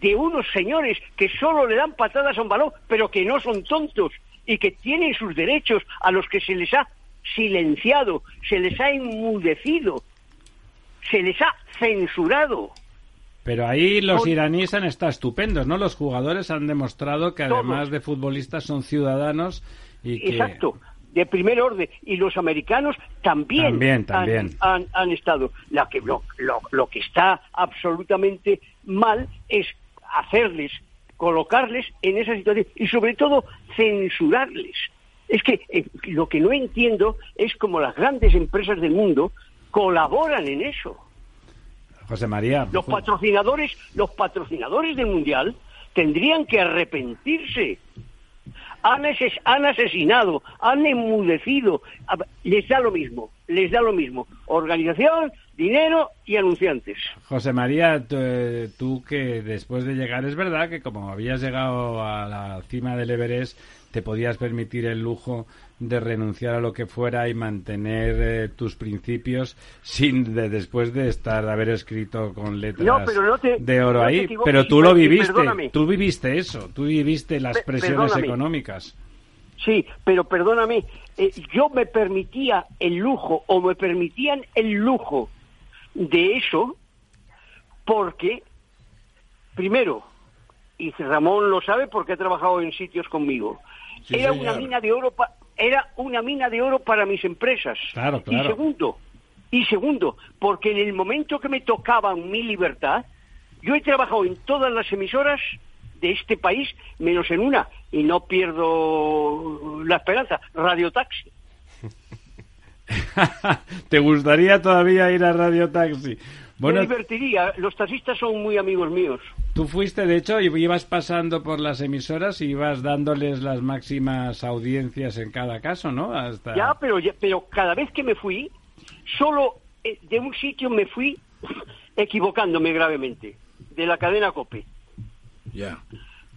de unos señores que solo le dan patadas a un balón, pero que no son tontos y que tienen sus derechos a los que se les ha silenciado, se les ha enmudecido, se les ha censurado? Pero ahí los iraníes han estado estupendos, ¿no? Los jugadores han demostrado que además de futbolistas son ciudadanos y que... Exacto, de primer orden. Y los americanos también, También, han- también. Han, han estado. La que, lo, lo- lo que está absolutamente mal es hacerles, colocarles en esa situación y sobre todo censurarles. Es que eh, lo que no entiendo es cómo las grandes empresas del mundo colaboran en eso. José María, Los patrocinadores, los patrocinadores del mundial tendrían que arrepentirse. Han, ases- han asesinado, han enmudecido. Les da lo mismo, les da lo mismo. organización, dinero y anunciantes. José María, tú, eh, tú que después de llegar, es verdad que como habías llegado a la cima del Everest, te podías permitir el lujo de renunciar a lo que fuera y mantener eh, tus principios sin de, después de estar de haber escrito con letras No, pero no te- de oro no ahí pero tú lo viviste perdóname. tú viviste eso tú viviste las presiones perdóname. económicas Sí, pero perdóname, eh, yo me permitía el lujo o me permitían el lujo de eso porque, primero, y Ramón lo sabe porque ha trabajado en sitios conmigo, Sí, era señor. una mina de oro pa- era una mina de oro para mis empresas. Claro, claro. Y segundo, y segundo, porque en el momento que me tocaba mi libertad, yo he trabajado en todas las emisoras de este país, menos en una, y no pierdo la esperanza, Radio Taxi. te gustaría todavía ir a Radio Taxi bueno me divertiría, los taxistas son muy amigos míos. Tú fuiste de hecho y ibas pasando por las emisoras y ibas dándoles las máximas audiencias en cada caso no hasta Ya, pero, ya- pero cada vez que me fui, solo eh, de un sitio me fui equivocándome gravemente, de la cadena COPE. Ya.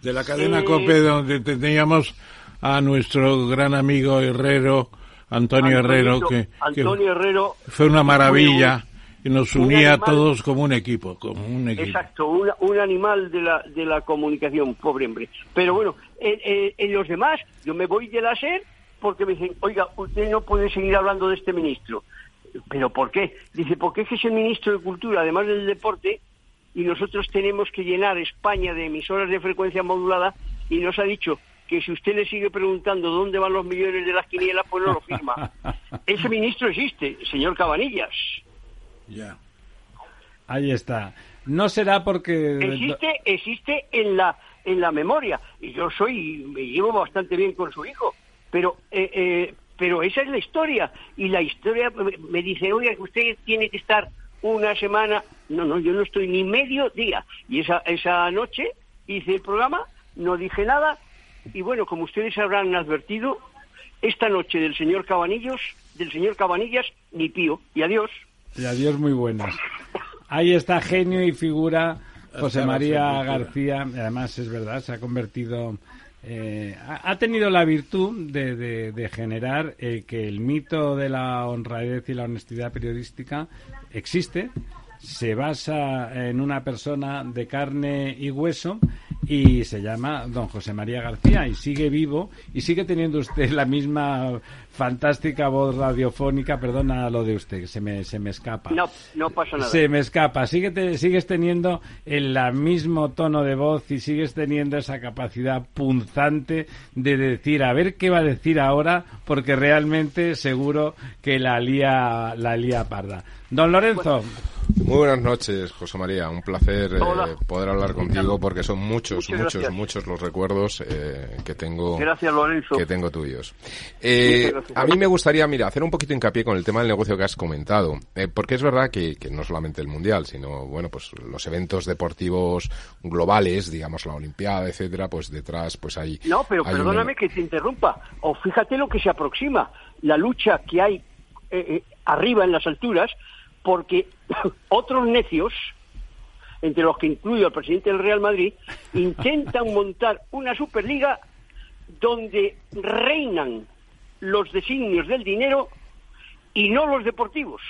De la cadena Eh, COPE, donde teníamos a nuestro gran amigo Herrero, Antonio Herrero, que Antonio Herrero fue una maravilla nos un unía a todos como un equipo, como un equipo. Exacto, una- un animal de la, de la comunicación, pobre hombre. Pero bueno, en, en- en los demás, yo me voy de la SER porque me dicen, oiga, usted no puede seguir hablando de este ministro. ¿Pero por qué? Dice, porque es que es el ministro de Cultura, además del deporte, y nosotros tenemos que llenar España de emisoras de frecuencia modulada, y nos ha dicho que si usted le sigue preguntando dónde van los millones de las quinielas, pues no lo firma. Ese ministro existe, señor Cabanillas. Ya. ahí está. No será porque existe existe en la en la memoria. Y yo soy me llevo bastante bien con su hijo. Pero eh, eh, pero esa es la historia. Y la historia me, dice oye usted tiene que estar una semana no no yo no estoy ni medio día. Y esa esa noche hice el programa no dije nada. Y bueno como ustedes habrán advertido esta noche del señor Cabanillos del señor Cabanillas ni pío y adiós Y adiós muy buenas. Ahí está genio y figura José María. García. Además, es verdad, se ha convertido... eh, ha, ha tenido la virtud de, de- de generar eh, que el mito de la honradez y la honestidad periodística existe, se basa en una persona de carne y hueso y se llama don José María García y sigue vivo y sigue teniendo usted la misma fantástica voz radiofónica, perdona lo de usted, se me, se me escapa. no no pasa nada Se me escapa. Sigue te- sigues teniendo el la mismo tono de voz y sigues teniendo esa capacidad punzante de decir, a ver qué va a decir ahora, porque realmente seguro que la lía, la lía parda. Don Lorenzo, Muy buenas noches, José María. Un placer eh, poder hablar contigo porque son muchos, Muchas muchos, gracias. muchos los recuerdos eh, que tengo Gracias, Lorenzo. que tengo tuyos. Eh, a mí me gustaría, mira, hacer un poquito hincapié con el tema del negocio que has comentado, eh, porque es verdad que, que no solamente el mundial, sino bueno, pues los eventos deportivos globales, digamos la Olimpiada, etcétera, pues detrás, pues hay. No, pero hay un- perdóname que te interrumpa. O fíjate lo que se aproxima, la lucha que hay eh, eh, arriba en las alturas, porque otros necios, entre los que incluyo al presidente del Real Madrid, intentan montar una Superliga donde reinan los designios del dinero y no los deportivos.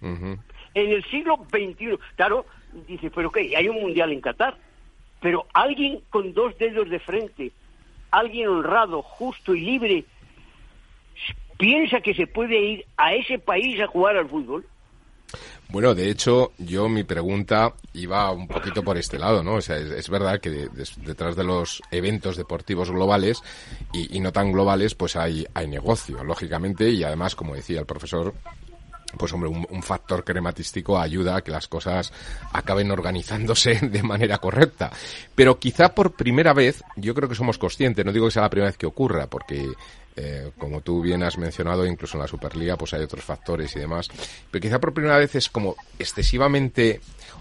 En el siglo XXI, claro, dice, pero qué, hay un mundial en Qatar, pero alguien con dos dedos de frente, alguien honrado, justo y libre, piensa que se puede ir a ese país a jugar al fútbol. Bueno, de hecho, yo mi pregunta iba un poquito por este lado, ¿no? O sea, es, verdad que de- detrás de los eventos deportivos globales y, no tan globales, pues hay, hay negocio, lógicamente, y además, como decía el profesor, pues hombre, un factor crematístico ayuda a que las cosas acaben organizándose de manera correcta. Pero quizá por primera vez, yo creo que somos conscientes, no digo que sea la primera vez que ocurra, porque eh, como tú bien has mencionado, incluso en la Superliga, pues hay otros factores y demás. Pero quizá por primera vez es como excesivamente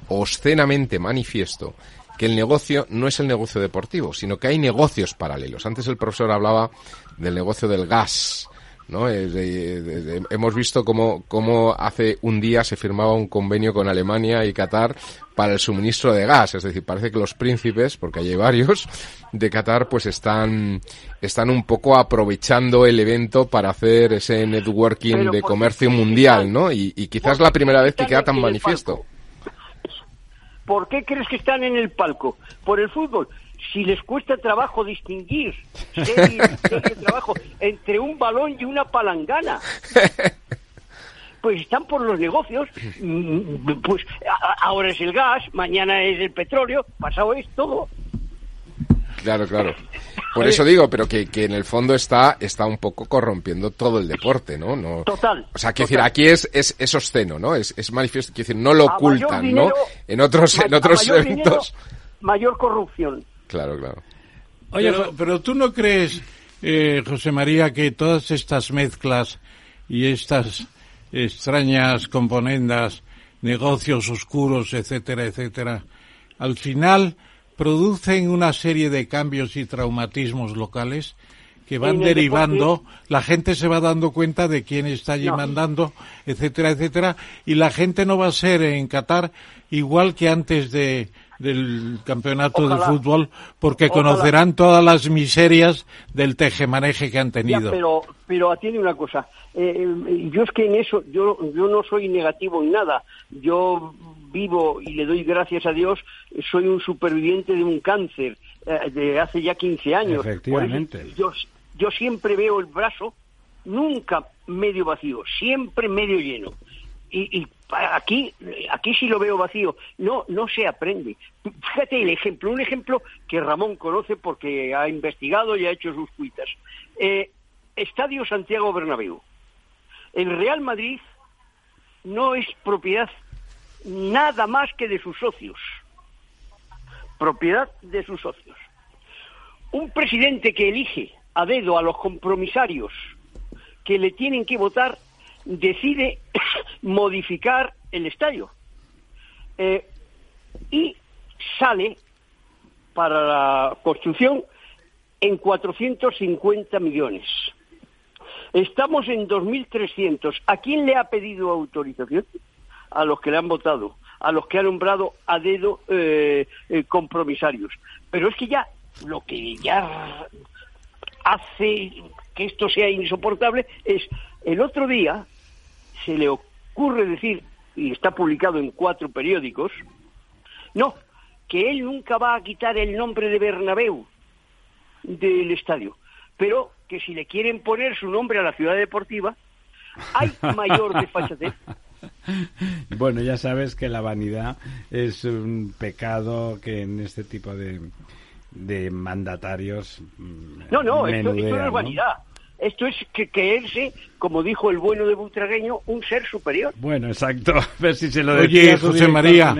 obscenamente manifiesto que el negocio no es el negocio deportivo, sino que hay negocios paralelos. Antes el profesor hablaba del negocio del gas, ¿no? hemos visto cómo, cómo hace un día se firmaba un convenio con Alemania y Qatar para el suministro de gas. Es decir, parece que los príncipes, porque hay varios, de Qatar, pues están, están un poco aprovechando el evento para hacer ese networking de comercio mundial, ¿no? Y, y quizás la primera vez que queda tan manifiesto. ¿Por qué crees que están en el palco? ¿Por el fútbol? Si les cuesta trabajo distinguir trabajo entre un balón y una palangana. Pues están por los negocios, mm, pues ahora es el gas, mañana es el petróleo, pasado es todo. Claro, claro. Por eso digo, pero que, que, en el fondo está, está un poco corrompiendo todo el deporte, ¿no? no total. O sea, quiero decir, aquí es, es, es obsceno, ¿no? Es, es manifiesto, quiero decir, no lo ocultan, ¿no? En otros, en otros eventos. mayor corrupción. Claro, claro. Oye, pero, tú no crees, eh, José María, que todas estas mezclas y estas extrañas componendas, negocios oscuros, etcétera, etcétera, al final producen una serie de cambios y traumatismos locales que van derivando, la gente se va dando cuenta de quién está allí mandando, etcétera, etcétera, y la gente no va a ser en Qatar igual que antes de, del campeonato de fútbol porque conocerán todas las miserias del tejemaneje que han tenido. pero, pero atiende una cosa. Eh, eh, yo es que en eso, yo, yo no soy negativo en nada. Yo vivo y le doy gracias a Dios, soy un superviviente de un cáncer eh, de hace ya 15 años. Efectivamente. Yo, yo siempre veo el brazo, nunca medio vacío, siempre medio lleno. Y, y, aquí, aquí sí lo veo vacío. No, no se aprende. Fíjate el ejemplo, un ejemplo que Ramón conoce porque ha investigado y ha hecho sus cuitas. Eh, Estadio Santiago Bernabéu. El Real Madrid no es propiedad nada más que de sus socios. Propiedad de sus socios. Un presidente que elige a dedo a los compromisarios que le tienen que votar decide modificar el estadio. Eh, y sale para la construcción en 450 millones. Estamos en 2.300. ¿A quién le ha pedido autorización? A los que le han votado, a los que ha nombrado a dedo eh, eh, compromisarios. Pero es que ya lo que ya hace que esto sea insoportable es el otro día se le ocurre decir, y está publicado en cuatro periódicos, no, que él nunca va a quitar el nombre de Bernabéu del estadio, pero que si le quieren poner su nombre a la ciudad deportiva, hay mayor desfachatez. Bueno, ya sabes que la vanidad es un pecado que en este tipo de, de mandatarios. Mm, no, no, esto, no es vanidad. Esto es que creerse, como dijo el bueno de Butragueño, un ser superior. Bueno, exacto. A ver si se lo Oye, José María,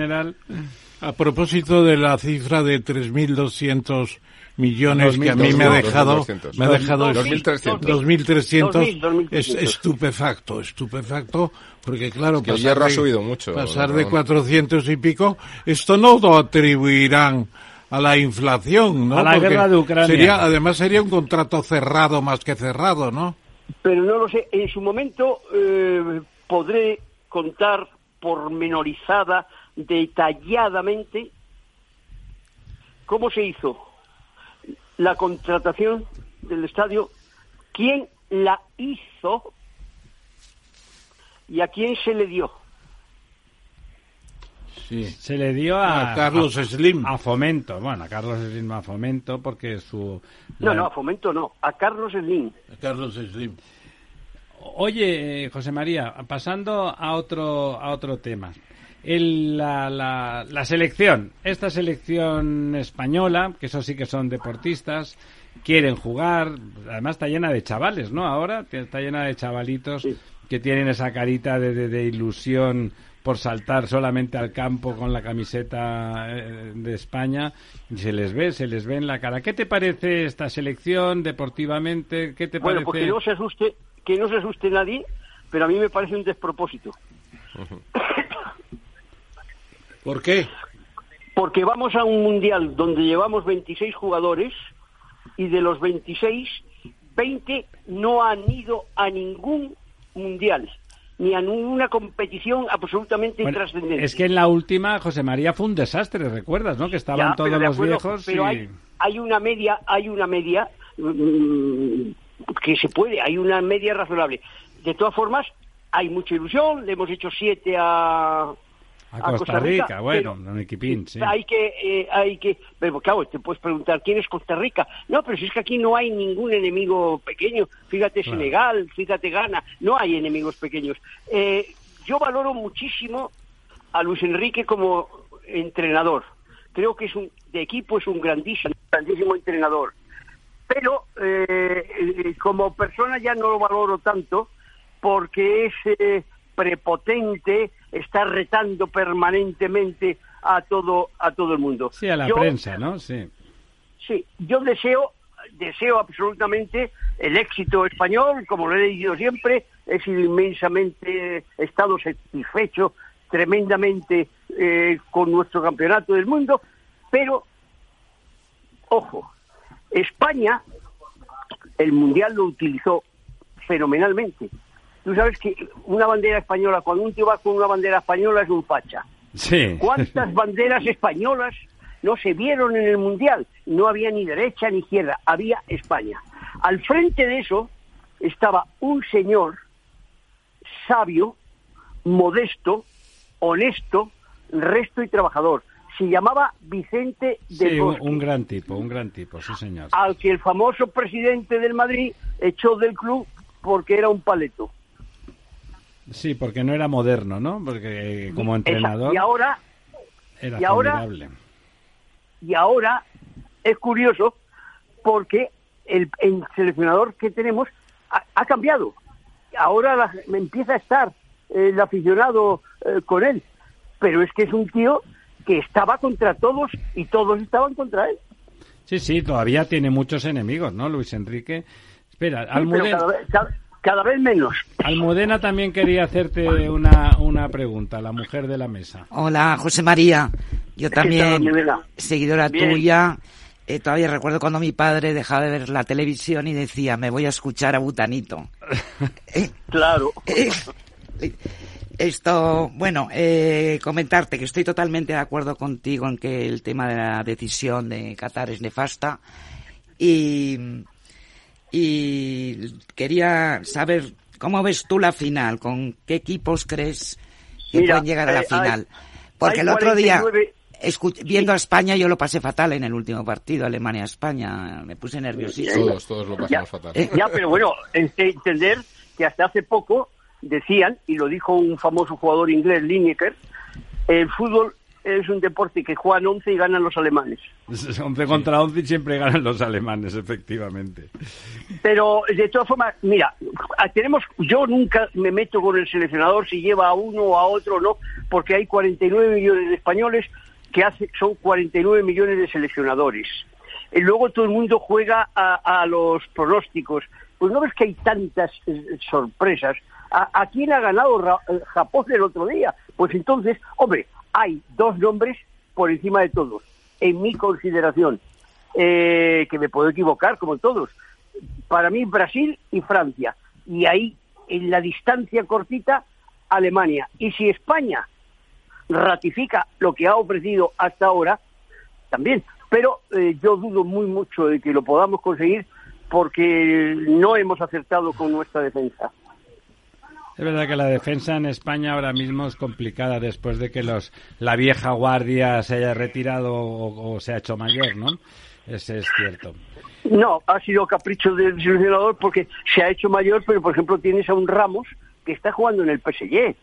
a propósito de la cifra de 3.200 millones que a mí me ha dejado, me ha dejado 2.300 es estupefacto, estupefacto, porque claro, que pasar, ha subido mucho, pasar de 400 y pico, esto no lo atribuirán a la inflación, ¿no? A la guerra de Ucrania. Sería, además sería un contrato cerrado más que cerrado, ¿no? Pero no lo sé. En su momento eh, podré contar pormenorizada, detalladamente, cómo se hizo la contratación del estadio, quién la hizo y a quién se le dio. Se le dio a, Carlos Slim. A Fomento. Bueno, a Carlos Slim a Fomento porque su... No, no, a Fomento no. A Carlos Slim. A Carlos Slim. Oye, José María, pasando a otro, a otro tema. El, la, la, la, selección, esta selección española, que eso sí que son deportistas, quieren jugar, además está llena de chavales, ¿no? Ahora está llena de chavalitos que tienen esa carita de, de ilusión por saltar solamente al campo con la camiseta eh, de España se les ve, se les ve en la cara. ¿Qué te parece esta selección deportivamente? ¿Qué te bueno, parece? Pues que no se asuste, que no se asuste nadie, pero a mí me parece un despropósito. ¿Por qué? Porque vamos a un mundial donde llevamos 26 jugadores y de los 26 20 no han ido a ningún mundial ni a ninguna competición absolutamente Bueno, trascendente. es que en la última, José María, fue un desastre, ¿recuerdas, no? Que estaban Ya, todos los acuerdo, viejos pero y... hay, hay una media, hay una media mm, que se puede, hay una media razonable. De todas formas, hay mucha ilusión, le hemos hecho siete a, A Costa Rica, bueno, un equipín, sí. Hay que, eh, hay que, pero claro, te puedes preguntar quién es Costa Rica. No, pero si es que aquí no hay ningún enemigo pequeño. Fíjate Claro. Senegal, fíjate Ghana, no hay enemigos pequeños. Eh, yo valoro muchísimo a Luis Enrique como entrenador. Creo que es un de equipo es un grandísimo, grandísimo entrenador. Pero eh, eh, como persona ya no lo valoro tanto porque es eh, prepotente, está retando permanentemente a todo a todo el mundo. Sí, a la Yo- prensa, ¿no? Sí. Sí, yo deseo, deseo absolutamente el éxito español, como lo he dicho siempre, he sido inmensamente, he estado satisfecho tremendamente eh, con nuestro campeonato del mundo, pero, ojo, España el Mundial lo utilizó fenomenalmente. Tú sabes que una bandera española, cuando un tío va con una bandera española es un facha. Sí. ¿Cuántas banderas españolas no se vieron en el Mundial? No había ni derecha ni izquierda, había España. Al frente de eso estaba un señor sabio, modesto, honesto, resto y trabajador. Se llamaba Vicente del Sí, un, Bosque, un gran tipo, un gran tipo, sí, señor. al que el famoso presidente del Madrid echó del club porque era un paleto. Sí, porque no era moderno, ¿no? Porque eh, como entrenador Y ahora era y ahora- formidable. y ahora es curioso porque el, el seleccionador que tenemos ha, ha cambiado. Ahora la- empieza a estar el aficionado eh, con él, pero es que es un tío que estaba contra todos y todos estaban contra él. Sí, sí, todavía tiene muchos enemigos, ¿no, Luis Enrique? Espera, Sí, Almudena, vez, cada- vez menos. Almudena también quería hacerte una, una pregunta, la mujer de la mesa. Hola, José María. Yo ¿Qué tal, también, seguidora Bien. tuya. Eh, todavía recuerdo cuando mi padre dejaba de ver la televisión y decía, me voy a escuchar a Butanito. Eh, Claro. eh, esto, bueno, eh, comentarte que estoy totalmente de acuerdo contigo en que el tema de la decisión de Qatar es nefasta y, y quería saber cómo ves tú la final, con qué equipos crees que Mira, pueden llegar a la eh, hay- final. Porque hay el otro día, 49 escu- viendo a España, yo lo pasé fatal en el último partido, Alemania-España, me puse nerviosísimo. Todos, todos lo pasamos fatal. Eh, Ya, pero bueno, entender que hasta hace poco decían, y lo dijo un famoso jugador inglés, Lineker, el fútbol es un deporte que juegan 11 y ganan los alemanes. 11 contra 11 y siempre ganan los alemanes, efectivamente. Pero de todas formas, mira, tenemos, yo nunca me meto con el seleccionador si lleva a uno o a otro o no, porque hay 49 millones de españoles que hace, son 49 millones de seleccionadores. Y luego todo el mundo juega a, a los pronósticos. Pues no ves que hay tantas eh, sorpresas. ¿A, a quién ha ganado Ra- eh, Japón el otro día? Pues entonces, hombre, hay dos nombres por encima de todos, en mi consideración, eh, que me puedo equivocar como todos. Para mí Brasil y Francia. Y ahí, en la distancia cortita, Alemania. Y si España ratifica lo que ha ofrecido hasta ahora, también. Pero eh, yo dudo muy mucho de que lo podamos conseguir porque no hemos acertado con nuestra defensa. Es verdad que la defensa en España ahora mismo es complicada después de que los la vieja guardia se haya retirado o, se ha hecho mayor, ¿no? Ese es cierto. No, ha sido capricho del seleccionador porque se ha hecho mayor, pero por ejemplo tienes a un Ramos que está jugando en el PSG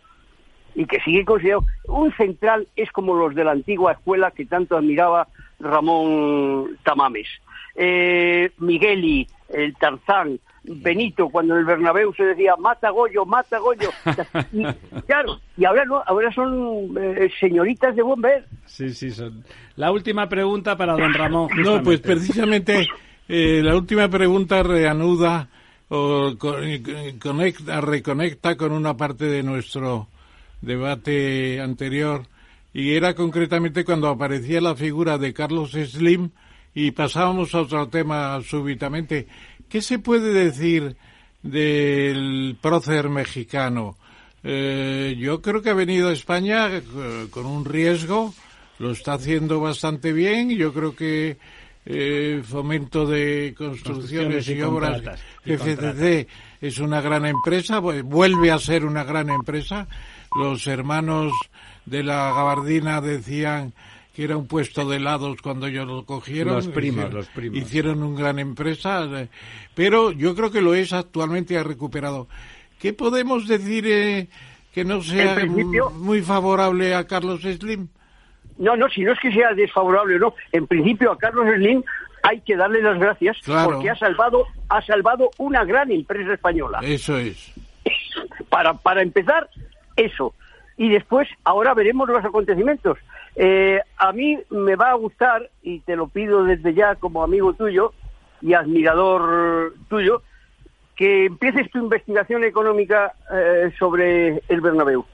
y que sigue considerado. Un central es como los de la antigua escuela que tanto admiraba Ramón Tamames. Eh, Migueli, el Tarzán, Benito, cuando en el Bernabéu se decía mata Goyo, mata Goyo. Y, claro, y ahora no, ahora son eh, señoritas de buen ver. Sí, sí, son. La última pregunta para don Ramón. No, pues precisamente eh, la última pregunta reanuda o co- conecta, reconecta con una parte de nuestro debate anterior y era concretamente cuando aparecía la figura de Carlos Slim y pasábamos a otro tema súbitamente. ¿Qué se puede decir del prócer mexicano? Eh, yo creo que ha venido a España eh, con un riesgo, lo está haciendo bastante bien, yo creo que eh, Fomento de Construcciones, y, Obras, FCC, es una gran empresa, vuelve a ser una gran empresa. Los hermanos de la gabardina decían que era un puesto de helados cuando ellos lo cogieron. Los primos, hicieron, los primos. Hicieron una gran empresa, pero yo creo que lo es actualmente, ha recuperado. ¿Qué podemos decir eh, que no sea muy favorable a Carlos Slim? No, no, si no es que sea desfavorable o no. En principio a Carlos Slim hay que darle las gracias porque ha salvado, ha salvado una gran empresa española. Eso es. Para, para empezar, eso. Y después, ahora veremos los acontecimientos. Eh, a mí me va a gustar, y te lo pido desde ya como amigo tuyo y admirador tuyo, que empieces tu investigación económica eh, sobre el Bernabéu.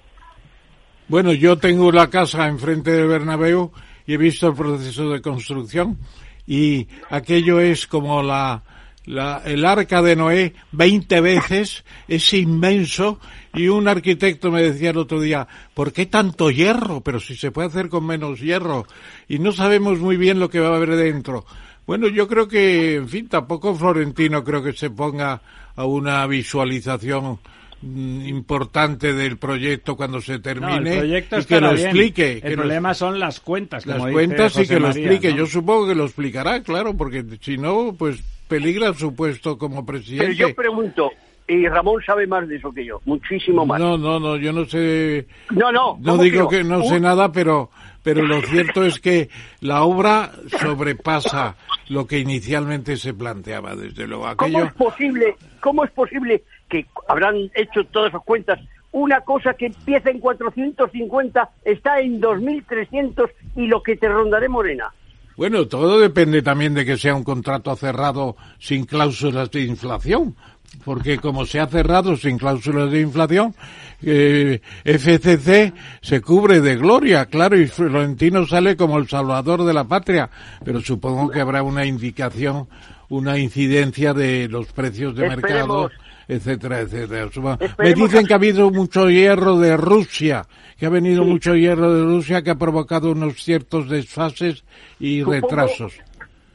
Bueno, yo tengo la casa enfrente del Bernabéu y he visto el proceso de construcción y aquello es como la, la, el arca de Noé 20 veces, es inmenso y un arquitecto me decía el otro día, ¿por qué tanto hierro? Pero si se puede hacer con menos hierro y no sabemos muy bien lo que va a haber dentro. Bueno, yo creo que, en fin, tampoco Florentino creo que se ponga a una visualización importante del proyecto cuando se termine y que lo explique. El problema son las cuentas. las cuentas y que lo explique. Yo supongo que lo explicará, claro, porque si no, pues peligra su puesto como presidente. Pero yo pregunto, y Ramón sabe más de eso que yo, muchísimo más. No, no, no, yo no sé. No, no. No digo que no, sé nada, pero pero lo cierto es que la obra sobrepasa lo que inicialmente se planteaba, desde luego. Aquello... ¿Cómo es posible, cómo es posible que habrán hecho todas esas cuentas? Una cosa que empieza en 450 está en 2.300 y lo que te rondaré morena. Bueno, todo depende también de que sea un contrato cerrado sin cláusulas de inflación, porque como se ha cerrado sin cláusulas de inflación, eh, FCC se cubre de gloria, claro, y Florentino sale como el salvador de la patria, pero supongo que habrá una indicación, una incidencia de los precios de mercado, etcétera, etcétera. Me dicen que ha habido mucho hierro de Rusia, que ha venido mucho hierro de Rusia que ha provocado unos ciertos desfases y retrasos.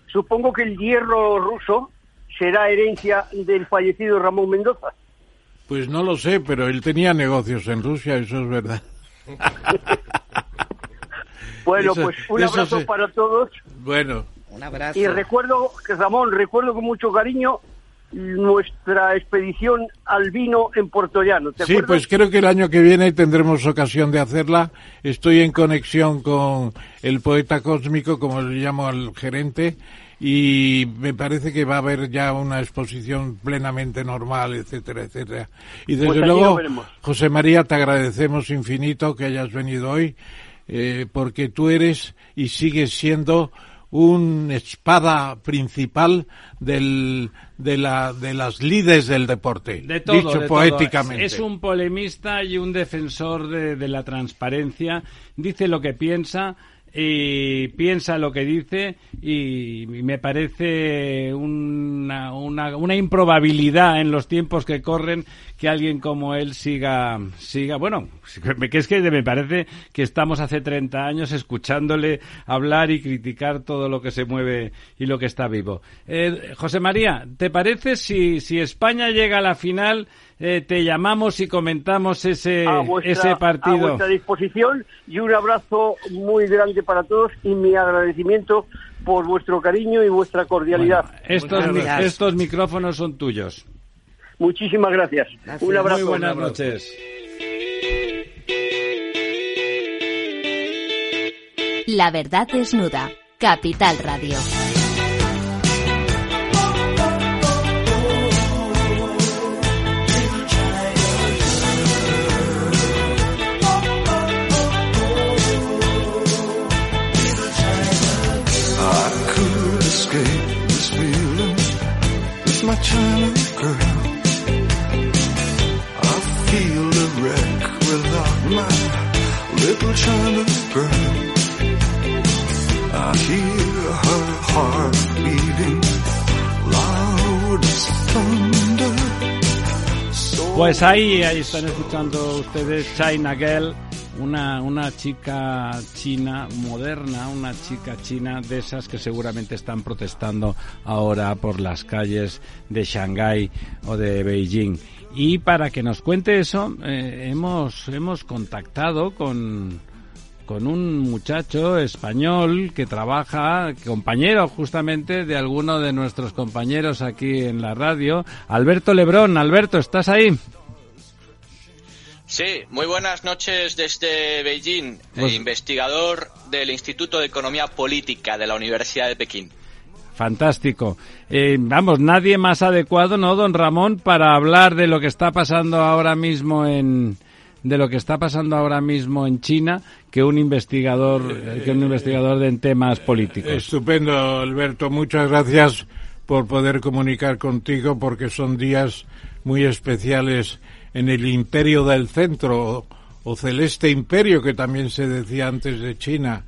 Supongo que el hierro ruso será herencia del fallecido Ramón Mendoza. Pues no lo sé, pero él tenía negocios en Rusia, eso es verdad. bueno, pues un abrazo para todos. Bueno. Un abrazo. Y recuerdo, que Ramón, recuerdo con mucho cariño nuestra expedición al vino en Puerto Llano. sí, pues creo que el año que viene tendremos ocasión de hacerla. Estoy en conexión con el poeta cósmico, como le llamo al gerente, y me parece que va a haber ya una exposición plenamente normal, etcétera, etcétera. Y desde pues luego, José María, te agradecemos infinito que hayas venido hoy, eh, porque tú eres y sigues siendo un espada principal del, de, la, de las lides del deporte, de dicho poéticamente. Es, un polemista y un defensor de, de la transparencia, dice lo que piensa, y piensa lo que dice y me parece una, una, una, improbabilidad en los tiempos que corren que alguien como él siga, siga, bueno, que es que me parece que estamos hace 30 años escuchándole hablar y criticar todo lo que se mueve y lo que está vivo. Eh, José María, ¿te parece si, si España llega a la final eh, te llamamos y comentamos ese, ese partido. A vuestra disposición y un abrazo muy grande para todos y mi agradecimiento por vuestro cariño y vuestra cordialidad. estos, estos micrófonos son tuyos. Muchísimas gracias. Un abrazo. Muy buenas noches. La verdad desnuda. Capital Radio. Pues ahí, ahí están escuchando ustedes China Girl una, una chica china moderna, una chica china de esas que seguramente están protestando ahora por las calles de Shanghái o de Beijing. Y para que nos cuente eso, eh, hemos, hemos contactado con, con un muchacho español que trabaja, compañero justamente de alguno de nuestros compañeros aquí en la radio, Alberto Lebrón. Alberto, ¿estás ahí? Sí, muy buenas noches desde Beijing, Pues- investigador del Instituto de Economía Política de la Universidad de Pekín. Fantástico. Eh, vamos, nadie más adecuado, ¿no, don Ramón, para hablar de lo que está pasando ahora mismo en de lo que está pasando ahora mismo en China que un investigador eh, que un investigador de en temas políticos. Estupendo, Alberto. Muchas gracias por poder comunicar contigo porque son días muy especiales en el imperio del centro o, celeste imperio que también se decía antes de China.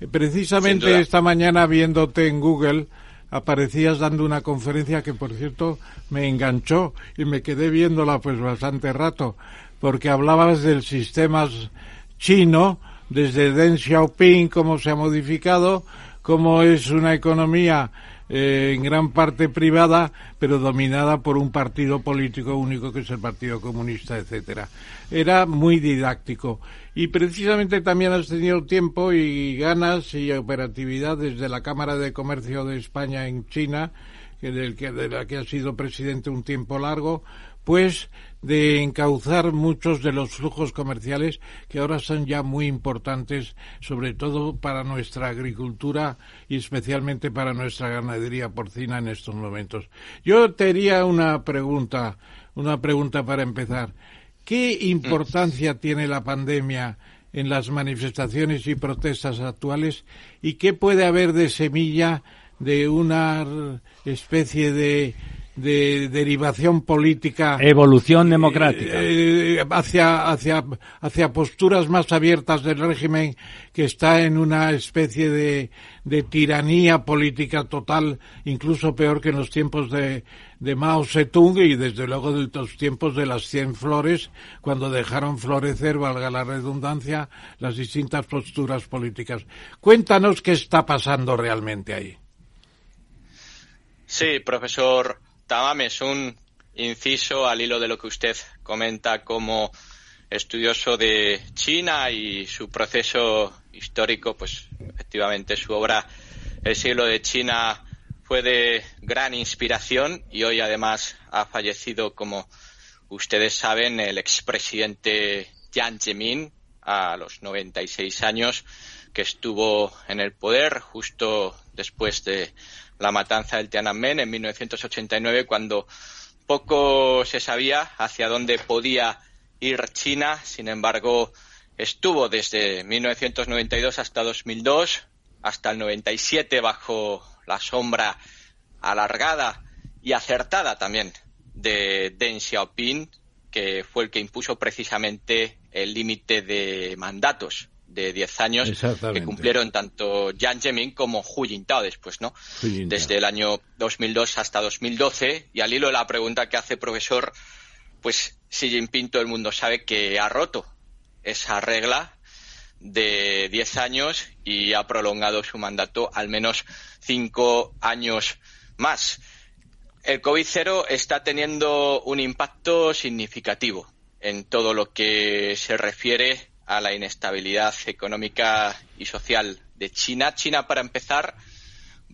Eh, Precisamente esta mañana viéndote en Google aparecías dando una conferencia que por cierto me enganchó y me quedé viéndola pues bastante rato porque hablabas del sistema chino desde Deng Xiaoping cómo se ha modificado cómo es una economía eh, en gran parte privada, pero dominada por un partido político único que es el Partido Comunista, etcétera. Era muy didáctico y precisamente también has tenido tiempo y ganas y operatividad desde la Cámara de Comercio de España en China, que del que de la que has sido presidente un tiempo largo, pues de encauzar muchos de los flujos comerciales que ahora son ya muy importantes, sobre todo para nuestra agricultura y especialmente para nuestra ganadería porcina en estos momentos. Yo te haría una pregunta, una pregunta para empezar. ¿Qué importancia tiene la pandemia en las manifestaciones y protestas actuales y qué puede haber de semilla de una especie de, de derivación política Evolución democrática. eh, hacia, hacia, hacia posturas más abiertas del régimen que está en una especie de, de tiranía política total, incluso peor que en los tiempos de, de Mao Zedong y desde luego de los tiempos de las cien flores, cuando dejaron florecer, valga la redundancia, las distintas posturas políticas. Cuéntanos qué está pasando realmente ahí. Sí, profesor Tamames, un inciso al hilo de lo que usted comenta como estudioso de China y su proceso histórico, pues efectivamente su obra El siglo de China fue de gran inspiración y hoy además ha fallecido, como ustedes saben, el expresidente Jiang Zemin a los 96 años que estuvo en el poder justo después de la matanza del Tiananmen en 1989 cuando poco se sabía hacia dónde podía ir China. Sin embargo, estuvo desde 1992 hasta 2002, hasta el 97 bajo la sombra alargada y acertada también de Deng Xiaoping, que fue el que impuso precisamente el límite de mandatos de 10 años que cumplieron tanto Jiang Zemin como Hu Jintao después, ¿no? Jintao. Desde el año 2002 hasta 2012 y al hilo de la pregunta que hace profesor, pues Xi Jinping todo el mundo sabe que ha roto esa regla de 10 años y ha prolongado su mandato al menos cinco años más. El COVID-0 está teniendo un impacto significativo en todo lo que se refiere a la inestabilidad económica y social de China. China, para empezar,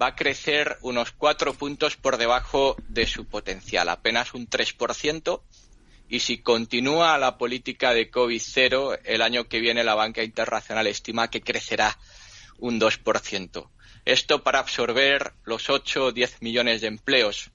va a crecer unos cuatro puntos por debajo de su potencial, apenas un 3%. Y si continúa la política de COVID-0, el año que viene la banca internacional estima que crecerá un 2%. Esto para absorber los 8 o 10 millones de empleos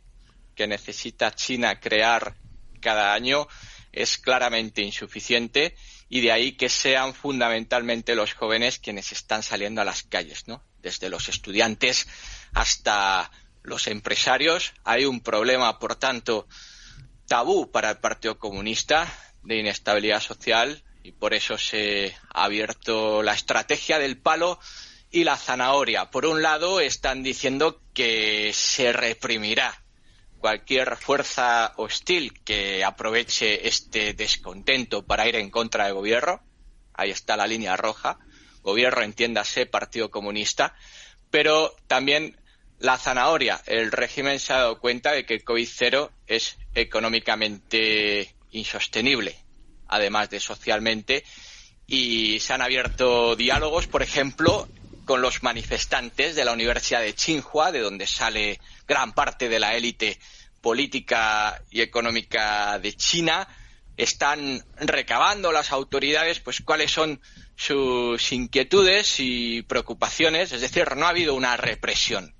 que necesita China crear cada año es claramente insuficiente y de ahí que sean fundamentalmente los jóvenes quienes están saliendo a las calles, ¿no? Desde los estudiantes hasta los empresarios. Hay un problema, por tanto, tabú para el Partido Comunista de inestabilidad social y por eso se ha abierto la estrategia del palo y la zanahoria. Por un lado, están diciendo que se reprimirá cualquier fuerza hostil que aproveche este descontento para ir en contra del gobierno. Ahí está la línea roja. Gobierno, entiéndase, Partido Comunista. Pero también la zanahoria. El régimen se ha dado cuenta de que el COVID-0 es económicamente insostenible, además de socialmente, y se han abierto diálogos, por ejemplo, con los manifestantes de la Universidad de Tsinghua, de donde sale gran parte de la élite política y económica de China, están recabando las autoridades pues cuáles son sus inquietudes y preocupaciones, es decir, no ha habido una represión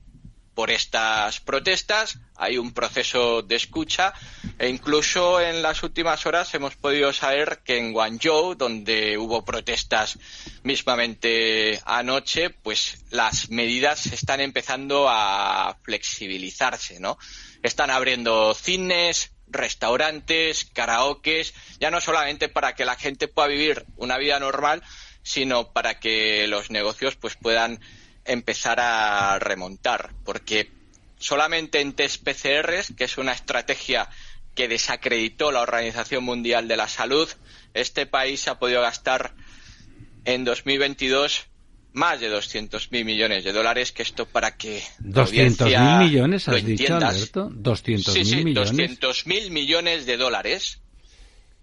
por estas protestas, hay un proceso de escucha e incluso en las últimas horas hemos podido saber que en Guangzhou, donde hubo protestas mismamente anoche, pues las medidas están empezando a flexibilizarse, ¿no? Están abriendo cines, restaurantes, karaokes, ya no solamente para que la gente pueda vivir una vida normal, sino para que los negocios pues puedan empezar a remontar, porque solamente en test PCRs, que es una estrategia que desacreditó la Organización Mundial de la Salud, este país ha podido gastar en 2022 más de 200.000 millones de dólares, que esto para que 200.000 millones, has dicho, Alberto? 200.000 sí, sí, millones. 200.000 millones de dólares,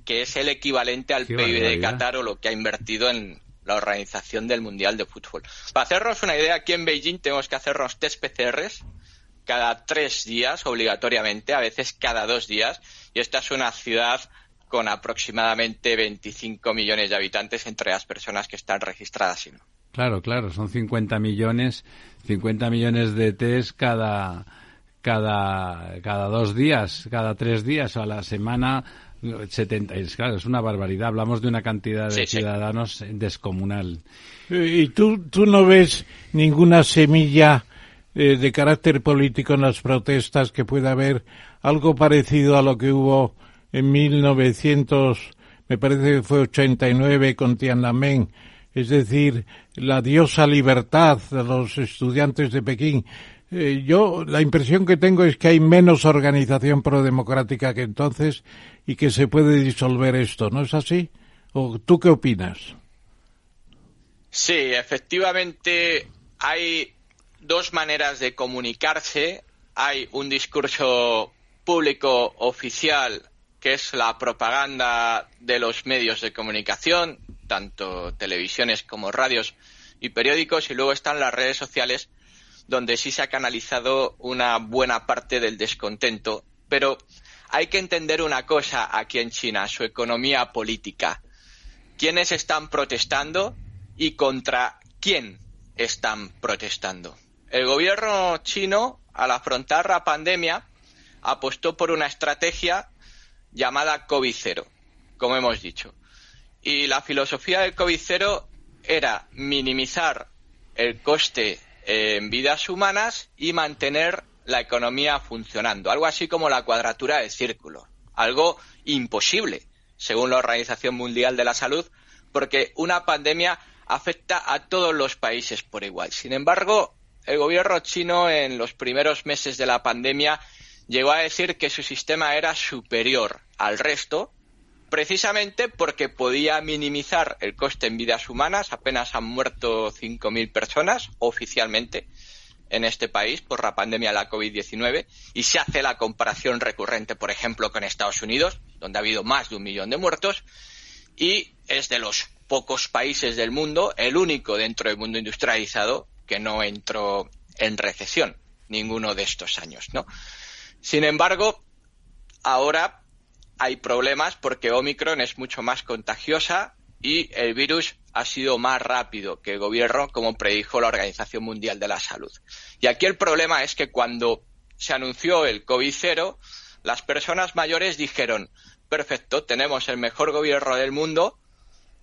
que es el equivalente al Qué PIB de. Qatar o lo que ha invertido en la organización del Mundial de Fútbol. Para hacernos una idea, aquí en Beijing tenemos que hacernos test PCRs cada tres días obligatoriamente, a veces cada dos días, y esta es una ciudad con aproximadamente 25 millones de habitantes entre las personas que están registradas y no. Claro, claro, son 50 millones, 50 millones de test cada, cada, cada dos días, cada tres días o a la semana, 70, es, claro, es una barbaridad. Hablamos de una cantidad de Sí, sí. ciudadanos descomunal. ¿Y tú, tú no ves ninguna semilla eh, de carácter político en las protestas que pueda haber algo parecido a lo que hubo en 1900, me parece que fue 89 con Tiananmen? Es decir, la diosa libertad de los estudiantes de Pekín. Eh, yo la impresión que tengo es que hay menos organización prodemocrática que entonces y que se puede disolver esto, ¿no es así? ¿O tú qué opinas? Sí, efectivamente hay dos maneras de comunicarse. Hay un discurso público oficial que es la propaganda de los medios de comunicación, tanto televisiones como radios y periódicos, y luego están las redes sociales donde sí se ha canalizado una buena parte del descontento. Pero hay que entender una cosa aquí en China, su economía política. ¿Quiénes están protestando y contra quién están protestando? El gobierno chino, al afrontar la pandemia, apostó por una estrategia llamada COVID-0, como hemos dicho. Y la filosofía del COVID-0 era minimizar el coste en vidas humanas y mantener la economía funcionando. Algo así como la cuadratura del círculo. Algo imposible, según la Organización Mundial de la Salud, porque una pandemia afecta a todos los países por igual. Sin embargo, el gobierno chino en los primeros meses de la pandemia llegó a decir que su sistema era superior al resto, precisamente porque podía minimizar el coste en vidas humanas. Apenas han muerto 5.000 personas oficialmente en este país por la pandemia de la COVID-19 y se hace la comparación recurrente, por ejemplo, con Estados Unidos, donde ha habido más de un millón de muertos y es de los pocos países del mundo, el único dentro del mundo industrializado que no entró en recesión ninguno de estos años, ¿no? Sin embargo, ahora hay problemas porque Omicron es mucho más contagiosa y el virus ha sido más rápido que el gobierno, como predijo la Organización Mundial de la Salud. Y aquí el problema es que cuando se anunció el COVID-0, las personas mayores dijeron, perfecto, tenemos el mejor gobierno del mundo,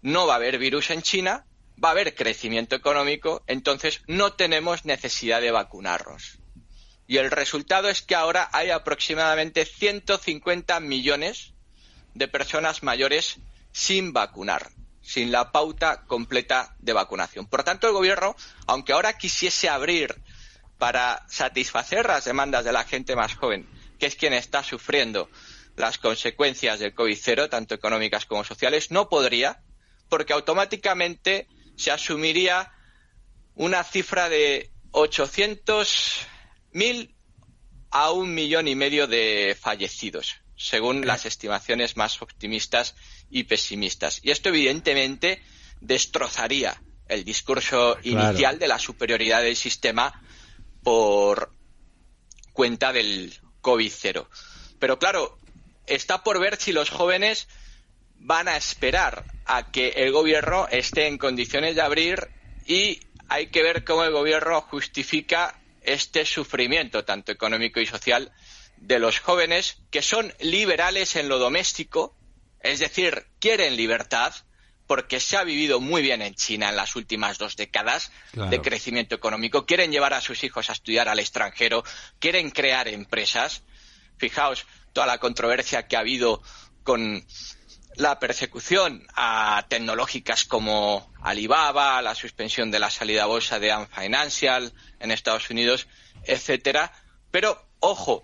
no va a haber virus en China, va a haber crecimiento económico, entonces no tenemos necesidad de vacunarnos. Y el resultado es que ahora hay aproximadamente 150 millones de personas mayores sin vacunar, sin la pauta completa de vacunación. Por tanto, el gobierno, aunque ahora quisiese abrir para satisfacer las demandas de la gente más joven que es quien está sufriendo las consecuencias del COVID-0, tanto económicas como sociales, no podría, porque automáticamente se asumiría una cifra de 800.000 a un millón y medio de fallecidos, según las estimaciones más optimistas y pesimistas. Y esto, evidentemente, destrozaría el discurso inicial de la superioridad del sistema por cuenta del COVID-0. Pero claro, está por ver si los jóvenes van a esperar a que el gobierno esté en condiciones de abrir y hay que ver cómo el gobierno justifica este sufrimiento, tanto económico y social, de los jóvenes que son liberales en lo doméstico, es decir, quieren libertad, porque se ha vivido muy bien en China en las últimas dos décadas de crecimiento económico, quieren llevar a sus hijos a estudiar al extranjero, quieren crear empresas. Fijaos toda la controversia que ha habido con la persecución a tecnológicas como Alibaba, la suspensión de la salida a bolsa de Ant Financial en Estados Unidos, etcétera. Pero, ojo,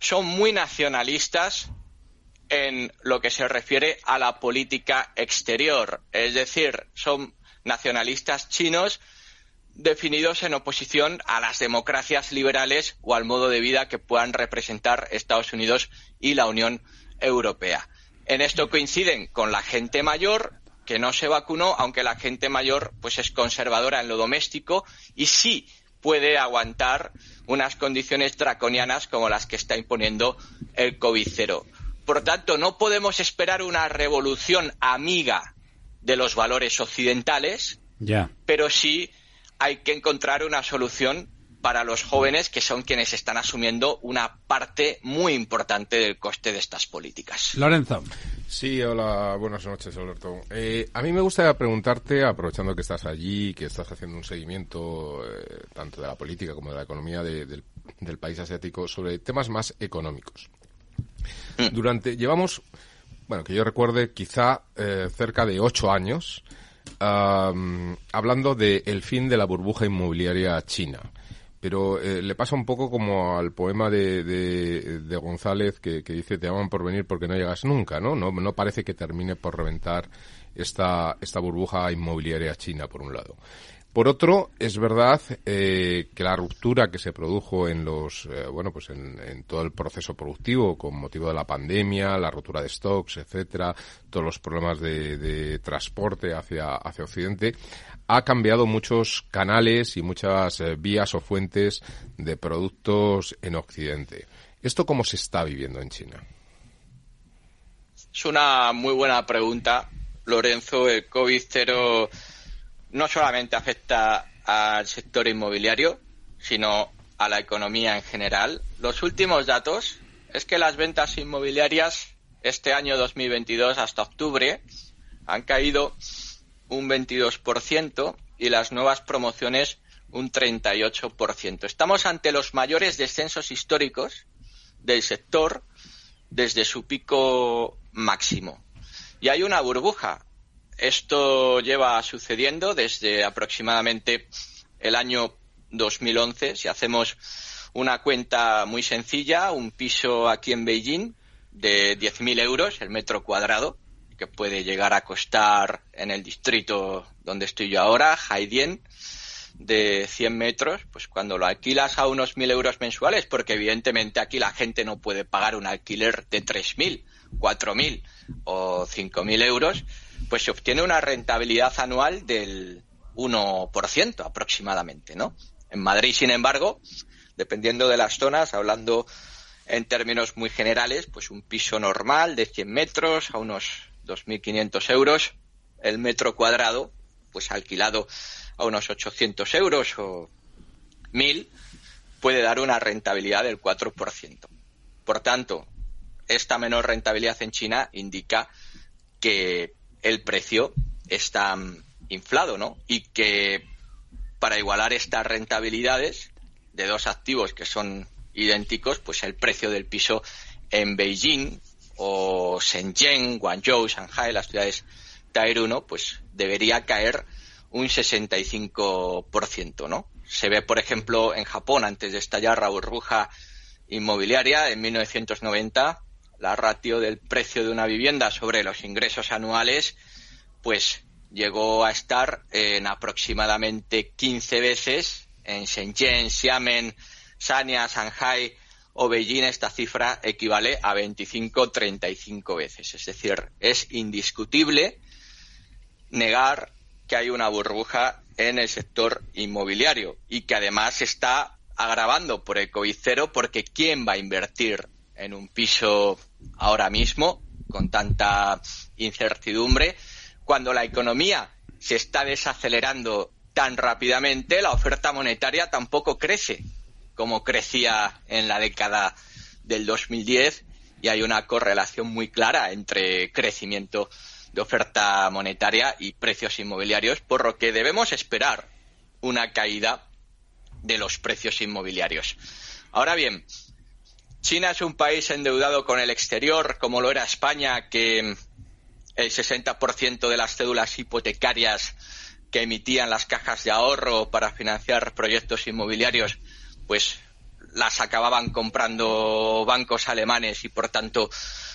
son muy nacionalistas en lo que se refiere a la política exterior. Es decir, son nacionalistas chinos definidos en oposición a las democracias liberales o al modo de vida que puedan representar Estados Unidos y la Unión Europea. En esto coinciden con la gente mayor que no se vacunó, aunque la gente mayor pues es conservadora en lo doméstico y sí puede aguantar unas condiciones draconianas como las que está imponiendo el COVID-0. Por tanto, no podemos esperar una revolución amiga de los valores occidentales, pero sí hay que encontrar una solución para los jóvenes que son quienes están asumiendo una parte muy importante del coste de estas políticas. Lorenzo. Sí, hola, buenas noches, Alberto. Eh, a mí me gustaría preguntarte, aprovechando que estás allí, que estás haciendo un seguimiento eh, tanto de la política como de la economía del, país asiático, sobre temas más económicos. Mm. Durante, llevamos, bueno, que yo recuerde, quizá eh, cerca de ocho años, hablando del fin de la burbuja inmobiliaria china pero eh, le pasa un poco como al poema de, de, González que, dice te aman por venir porque no llegas nunca, ¿no? ¿no? No parece que termine por reventar esta, esta burbuja inmobiliaria china, por un lado. Por otro, es verdad eh, que la ruptura que se produjo en los, eh, bueno, pues en, todo el proceso productivo con motivo de la pandemia, la ruptura de stocks, etcétera, todos los problemas de, de transporte hacia, hacia Occidente, ha cambiado muchos canales y muchas eh, vías o fuentes de productos en Occidente. ¿Esto cómo se está viviendo en China? Es una muy buena pregunta, Lorenzo. El COVID-0 no solamente afecta al sector inmobiliario, sino a la economía en general. Los últimos datos es que las ventas inmobiliarias este año 2022 hasta octubre han caído un 22% y las nuevas promociones un 38%. Estamos ante los mayores descensos históricos del sector desde su pico máximo. Y hay una burbuja. Esto lleva sucediendo desde aproximadamente el año 2011. Si hacemos una cuenta muy sencilla, un piso aquí en Beijing de 10.000 euros el metro cuadrado, que puede llegar a costar en el distrito donde estoy yo ahora, Haidien, de 100 metros, pues cuando lo alquilas a unos 1.000 euros mensuales, porque evidentemente aquí la gente no puede pagar un alquiler de 3.000, 4.000 o 5.000 euros, pues se obtiene una rentabilidad anual del 1% aproximadamente, ¿no? En Madrid, sin embargo, dependiendo de las zonas, hablando en términos muy generales, pues un piso normal de 100 metros a unos 2.500 euros el metro cuadrado, pues alquilado a unos 800 euros o 1.000, puede dar una rentabilidad del 4%. Por tanto, esta menor rentabilidad en China indica que el precio está mm, inflado, ¿no? Y que para igualar estas rentabilidades de dos activos que son idénticos, pues el precio del piso en Beijing o Shenzhen, Guangzhou, Shanghai, las ciudades Tier 1, pues debería caer un 65%, ¿no? Se ve, por ejemplo, en Japón, antes de estallar la burbuja inmobiliaria en 1990, la ratio del precio de una vivienda sobre los ingresos anuales, pues llegó a estar en aproximadamente 15 veces en Shenzhen, Xiamen, Sanya, Shanghai o Beijing esta cifra equivale a 25-35 veces. Es decir, es indiscutible negar que hay una burbuja en el sector inmobiliario y que además está agravando por el COVID cero porque ¿quién va a invertir en un piso ahora mismo con tanta incertidumbre cuando la economía se está desacelerando tan rápidamente, la oferta monetaria tampoco crece como crecía en la década del 2010 y hay una correlación muy clara entre crecimiento de oferta monetaria y precios inmobiliarios, por lo que debemos esperar una caída de los precios inmobiliarios. Ahora bien, China es un país endeudado con el exterior, como lo era España, que el 60% de las cédulas hipotecarias que emitían las cajas de ahorro para financiar proyectos inmobiliarios, pues las acababan comprando bancos alemanes y por tanto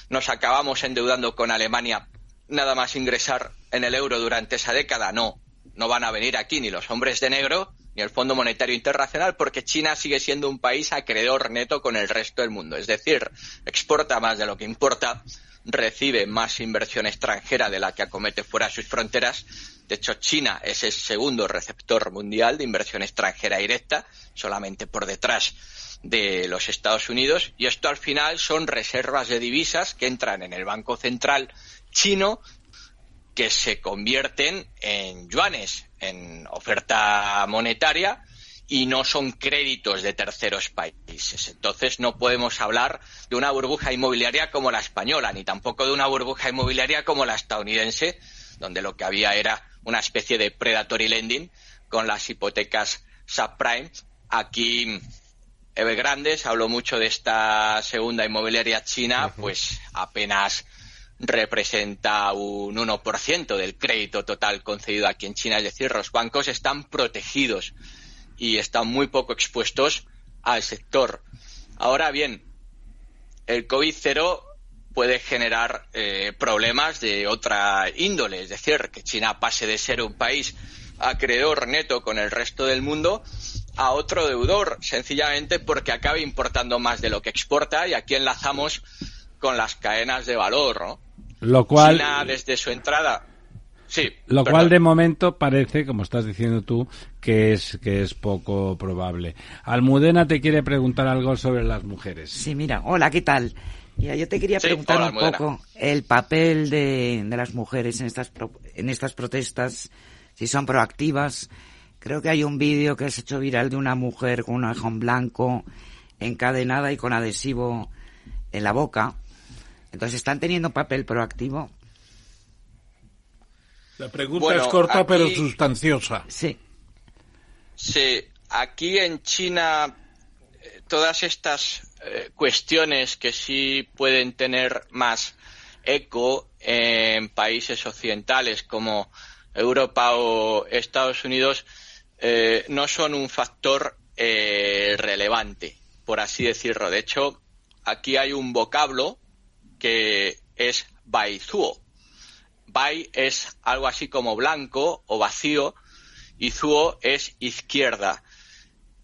nos acabamos endeudando con Alemania nada más ingresar en el euro durante esa década. No, no van a venir aquí ni los hombres de negro ni el Fondo Monetario Internacional porque China sigue siendo un país acreedor neto con el resto del mundo. Es decir, exporta más de lo que importa, recibe más inversión extranjera de la que acomete fuera de sus fronteras de hecho, China es el segundo receptor mundial de inversión extranjera directa, solamente por detrás de los Estados Unidos. Y esto al final son reservas de divisas que entran en el Banco Central chino que se convierten en yuanes, en oferta monetaria y no son créditos de terceros países. Entonces no podemos hablar de una burbuja inmobiliaria como la española, ni tampoco de una burbuja inmobiliaria como la estadounidense, donde lo que había era una especie de predatory lending con las hipotecas subprime. Aquí Evergrande habló mucho de esta segunda inmobiliaria china, pues apenas representa un 1% del crédito total concedido aquí en China. Es decir, los bancos están protegidos y están muy poco expuestos al sector. Ahora bien, el COVID cero puede generar eh, problemas de otra índole, es decir, que China pase de ser un país acreedor neto con el resto del mundo a otro deudor, sencillamente porque acabe importando más de lo que exporta y aquí enlazamos con las cadenas de valor, ¿no? Lo cual China desde su entrada Sí, lo cual de momento parece, como estás diciendo tú, que es que es poco probable. Almudena te quiere preguntar algo sobre las mujeres. Sí, mira, hola, ¿qué tal? yo te quería preguntar un poco el papel de, las mujeres en estas, en estas protestas, si son proactivas. Creo que hay un vídeo que se ha hecho viral de una mujer con un ajón blanco encadenada y con adhesivo en la boca. Entonces, ¿están teniendo papel proactivo? La pregunta es corta pero sustanciosa. Sí. Sí, aquí en China eh, todas estas eh, cuestiones que sí pueden tener más eco en países occidentales como Europa o Estados Unidos eh, no son un factor eh, relevante, por así decirlo. De hecho, aquí hay un vocablo que es baizuo. Bai es algo así como blanco o vacío y zuo es izquierda.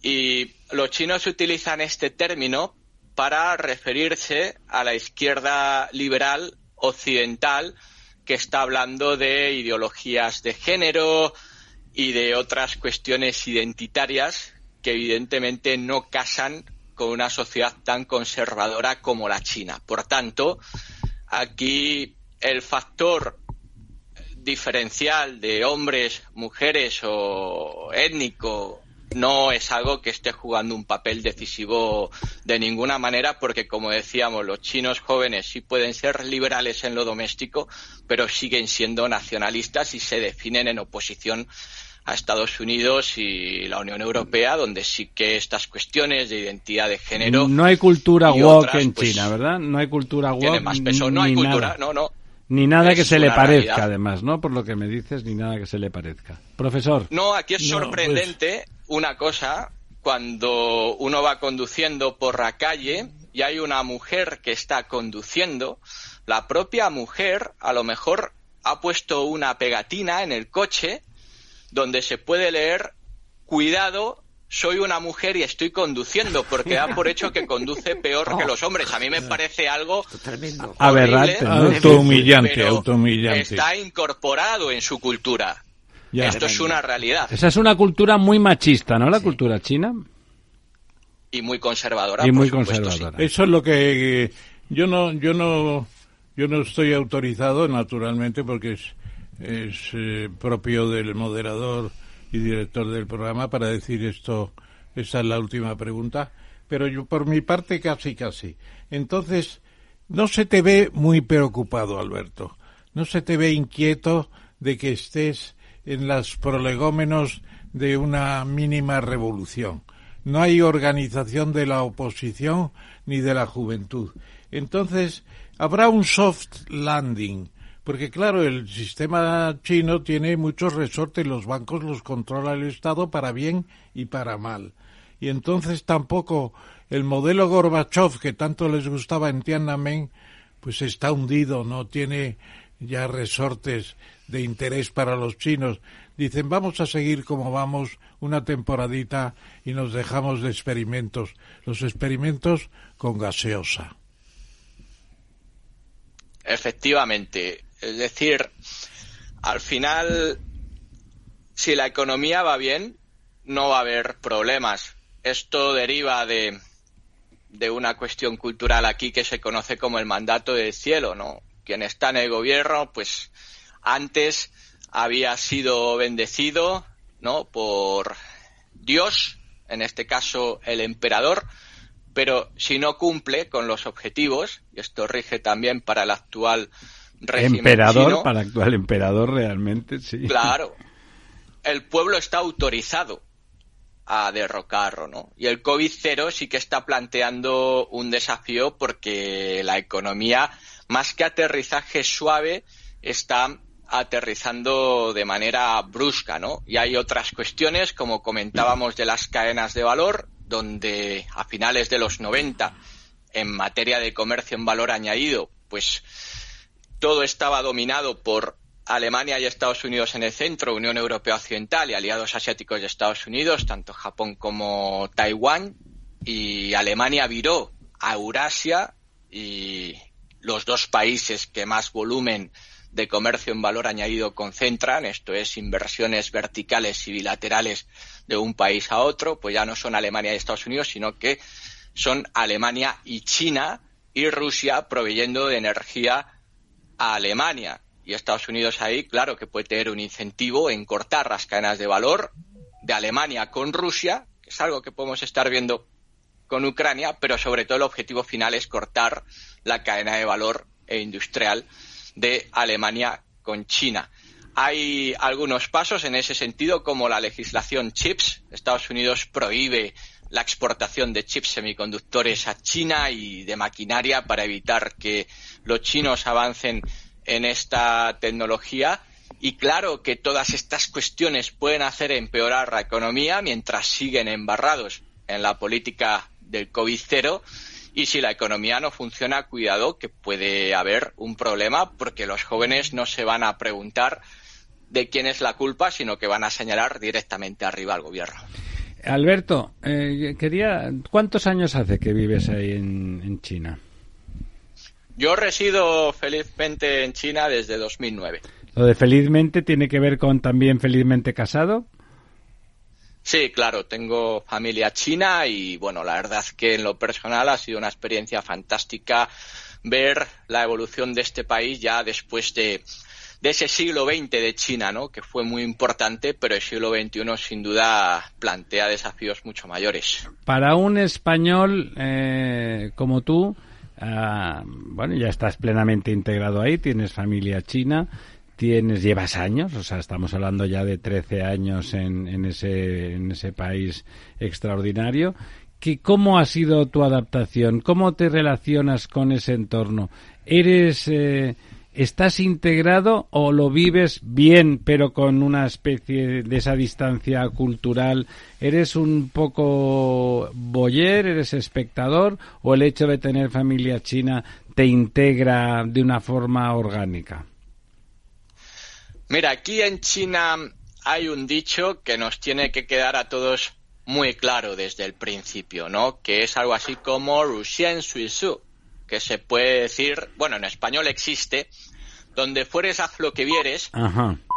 Y los chinos utilizan este término para referirse a la izquierda liberal occidental que está hablando de ideologías de género y de otras cuestiones identitarias que evidentemente no casan con una sociedad tan conservadora como la China. Por tanto, aquí el factor diferencial de hombres, mujeres o étnico no es algo que esté jugando un papel decisivo de ninguna manera porque, como decíamos, los chinos jóvenes sí pueden ser liberales en lo doméstico, pero siguen siendo nacionalistas y se definen en oposición a Estados Unidos y la Unión Europea, donde sí que estas cuestiones de identidad de género. No hay cultura woke en pues, China, ¿verdad? No hay cultura woke. Tiene más peso. No hay cultura, no, no. Ni nada que se le parezca, además, ¿no? Por lo que me dices, ni nada que se le parezca. Profesor. No, aquí es sorprendente una cosa cuando uno va conduciendo por la calle y hay una mujer que está conduciendo, la propia mujer a lo mejor ha puesto una pegatina en el coche donde se puede leer cuidado soy una mujer y estoy conduciendo, porque da por hecho que conduce peor que los hombres. A mí me parece algo Tremendo. Aberrante. Autohumillante, autohumillante. está incorporado en su cultura. Ya. Esto es una realidad Esa es una cultura muy machista, ¿no? La cultura china. y muy conservadora. Y por muy supuesto, sí. conservadora. Eso es lo que eh, yo no yo no yo no estoy autorizado naturalmente porque es es eh, propio del moderador y director del programa para decir esto esa es la última pregunta. Pero yo por mi parte casi casi. Entonces no se te ve muy preocupado Alberto. No se te ve inquieto de que estés en las prolegómenos de una mínima revolución. No hay organización de la oposición ni de la juventud. Entonces, habrá un soft landing, porque claro, el sistema chino tiene muchos resortes, los bancos los controla el Estado para bien y para mal. Y entonces tampoco el modelo Gorbachev que tanto les gustaba en Tiananmen, pues está hundido, no tiene ya resortes de interés para los chinos. Dicen, vamos a seguir como vamos una temporadita y nos dejamos de experimentos. Los experimentos con gaseosa. Efectivamente. Es decir, al final, si la economía va bien, no va a haber problemas. Esto deriva de, de una cuestión cultural aquí que se conoce como el mandato del cielo, ¿no? Quien está en el gobierno, pues antes había sido bendecido, ¿no? Por Dios, en este caso el emperador, pero si no cumple con los objetivos, y esto rige también para el actual régimen Emperador, chino, para actual emperador realmente, sí. Claro. El pueblo está autorizado a derrocarlo, ¿no? Y el COVID-0 sí que está planteando un desafío porque la economía, más que aterrizaje suave, está aterrizando de manera brusca, ¿no? Y hay otras cuestiones, como comentábamos de las cadenas de valor, donde a finales de los 90, en materia de comercio en valor añadido, pues todo estaba dominado por Alemania y Estados Unidos en el centro, Unión Europea Occidental y aliados asiáticos de Estados Unidos, tanto Japón como Taiwán, y Alemania viró a Eurasia y los dos países que más volumen de comercio en valor añadido concentran, esto es inversiones verticales y bilaterales de un país a otro, pues ya no son Alemania y Estados Unidos, sino que son Alemania y China y Rusia proveyendo de energía a Alemania. Y Estados Unidos ahí, claro que puede tener un incentivo en cortar las cadenas de valor de Alemania con Rusia, que es algo que podemos estar viendo con Ucrania, pero sobre todo el objetivo final es cortar la cadena de valor e industrial de Alemania con China. Hay algunos pasos en ese sentido, como la legislación CHIPS. Estados Unidos prohíbe la exportación de chips semiconductores a China y de maquinaria para evitar que los chinos avancen en esta tecnología. Y claro que todas estas cuestiones pueden hacer empeorar la economía mientras siguen embarrados en la política del COVID-0 y si la economía no funciona, cuidado que puede haber un problema porque los jóvenes no se van a preguntar de quién es la culpa, sino que van a señalar directamente arriba al gobierno. Alberto, eh, quería, ¿cuántos años hace que vives ahí en, en China? Yo resido felizmente en China desde 2009. ¿Lo de felizmente tiene que ver con también felizmente casado? Sí, claro, tengo familia china y bueno, la verdad que en lo personal ha sido una experiencia fantástica ver la evolución de este país ya después de, de ese siglo XX de China, ¿no? Que fue muy importante, pero el siglo XXI sin duda plantea desafíos mucho mayores. Para un español eh, como tú, ah, bueno, ya estás plenamente integrado ahí, tienes familia china, tienes, llevas años, o sea, estamos hablando ya de 13 años en, en, ese, en ese país extraordinario. ¿Qué, ¿Cómo ha sido tu adaptación? ¿Cómo te relacionas con ese entorno? ¿Eres, eh, ¿Estás integrado o lo vives bien, pero con una especie de esa distancia cultural? ¿Eres un poco boyer, eres espectador o el hecho de tener familia china te integra de una forma orgánica? Mira, aquí en China hay un dicho que nos tiene que quedar a todos muy claro desde el principio, ¿no? Que es algo así como Ruxian Suisu, que se puede decir, bueno, en español existe, donde fueres haz lo que vieres,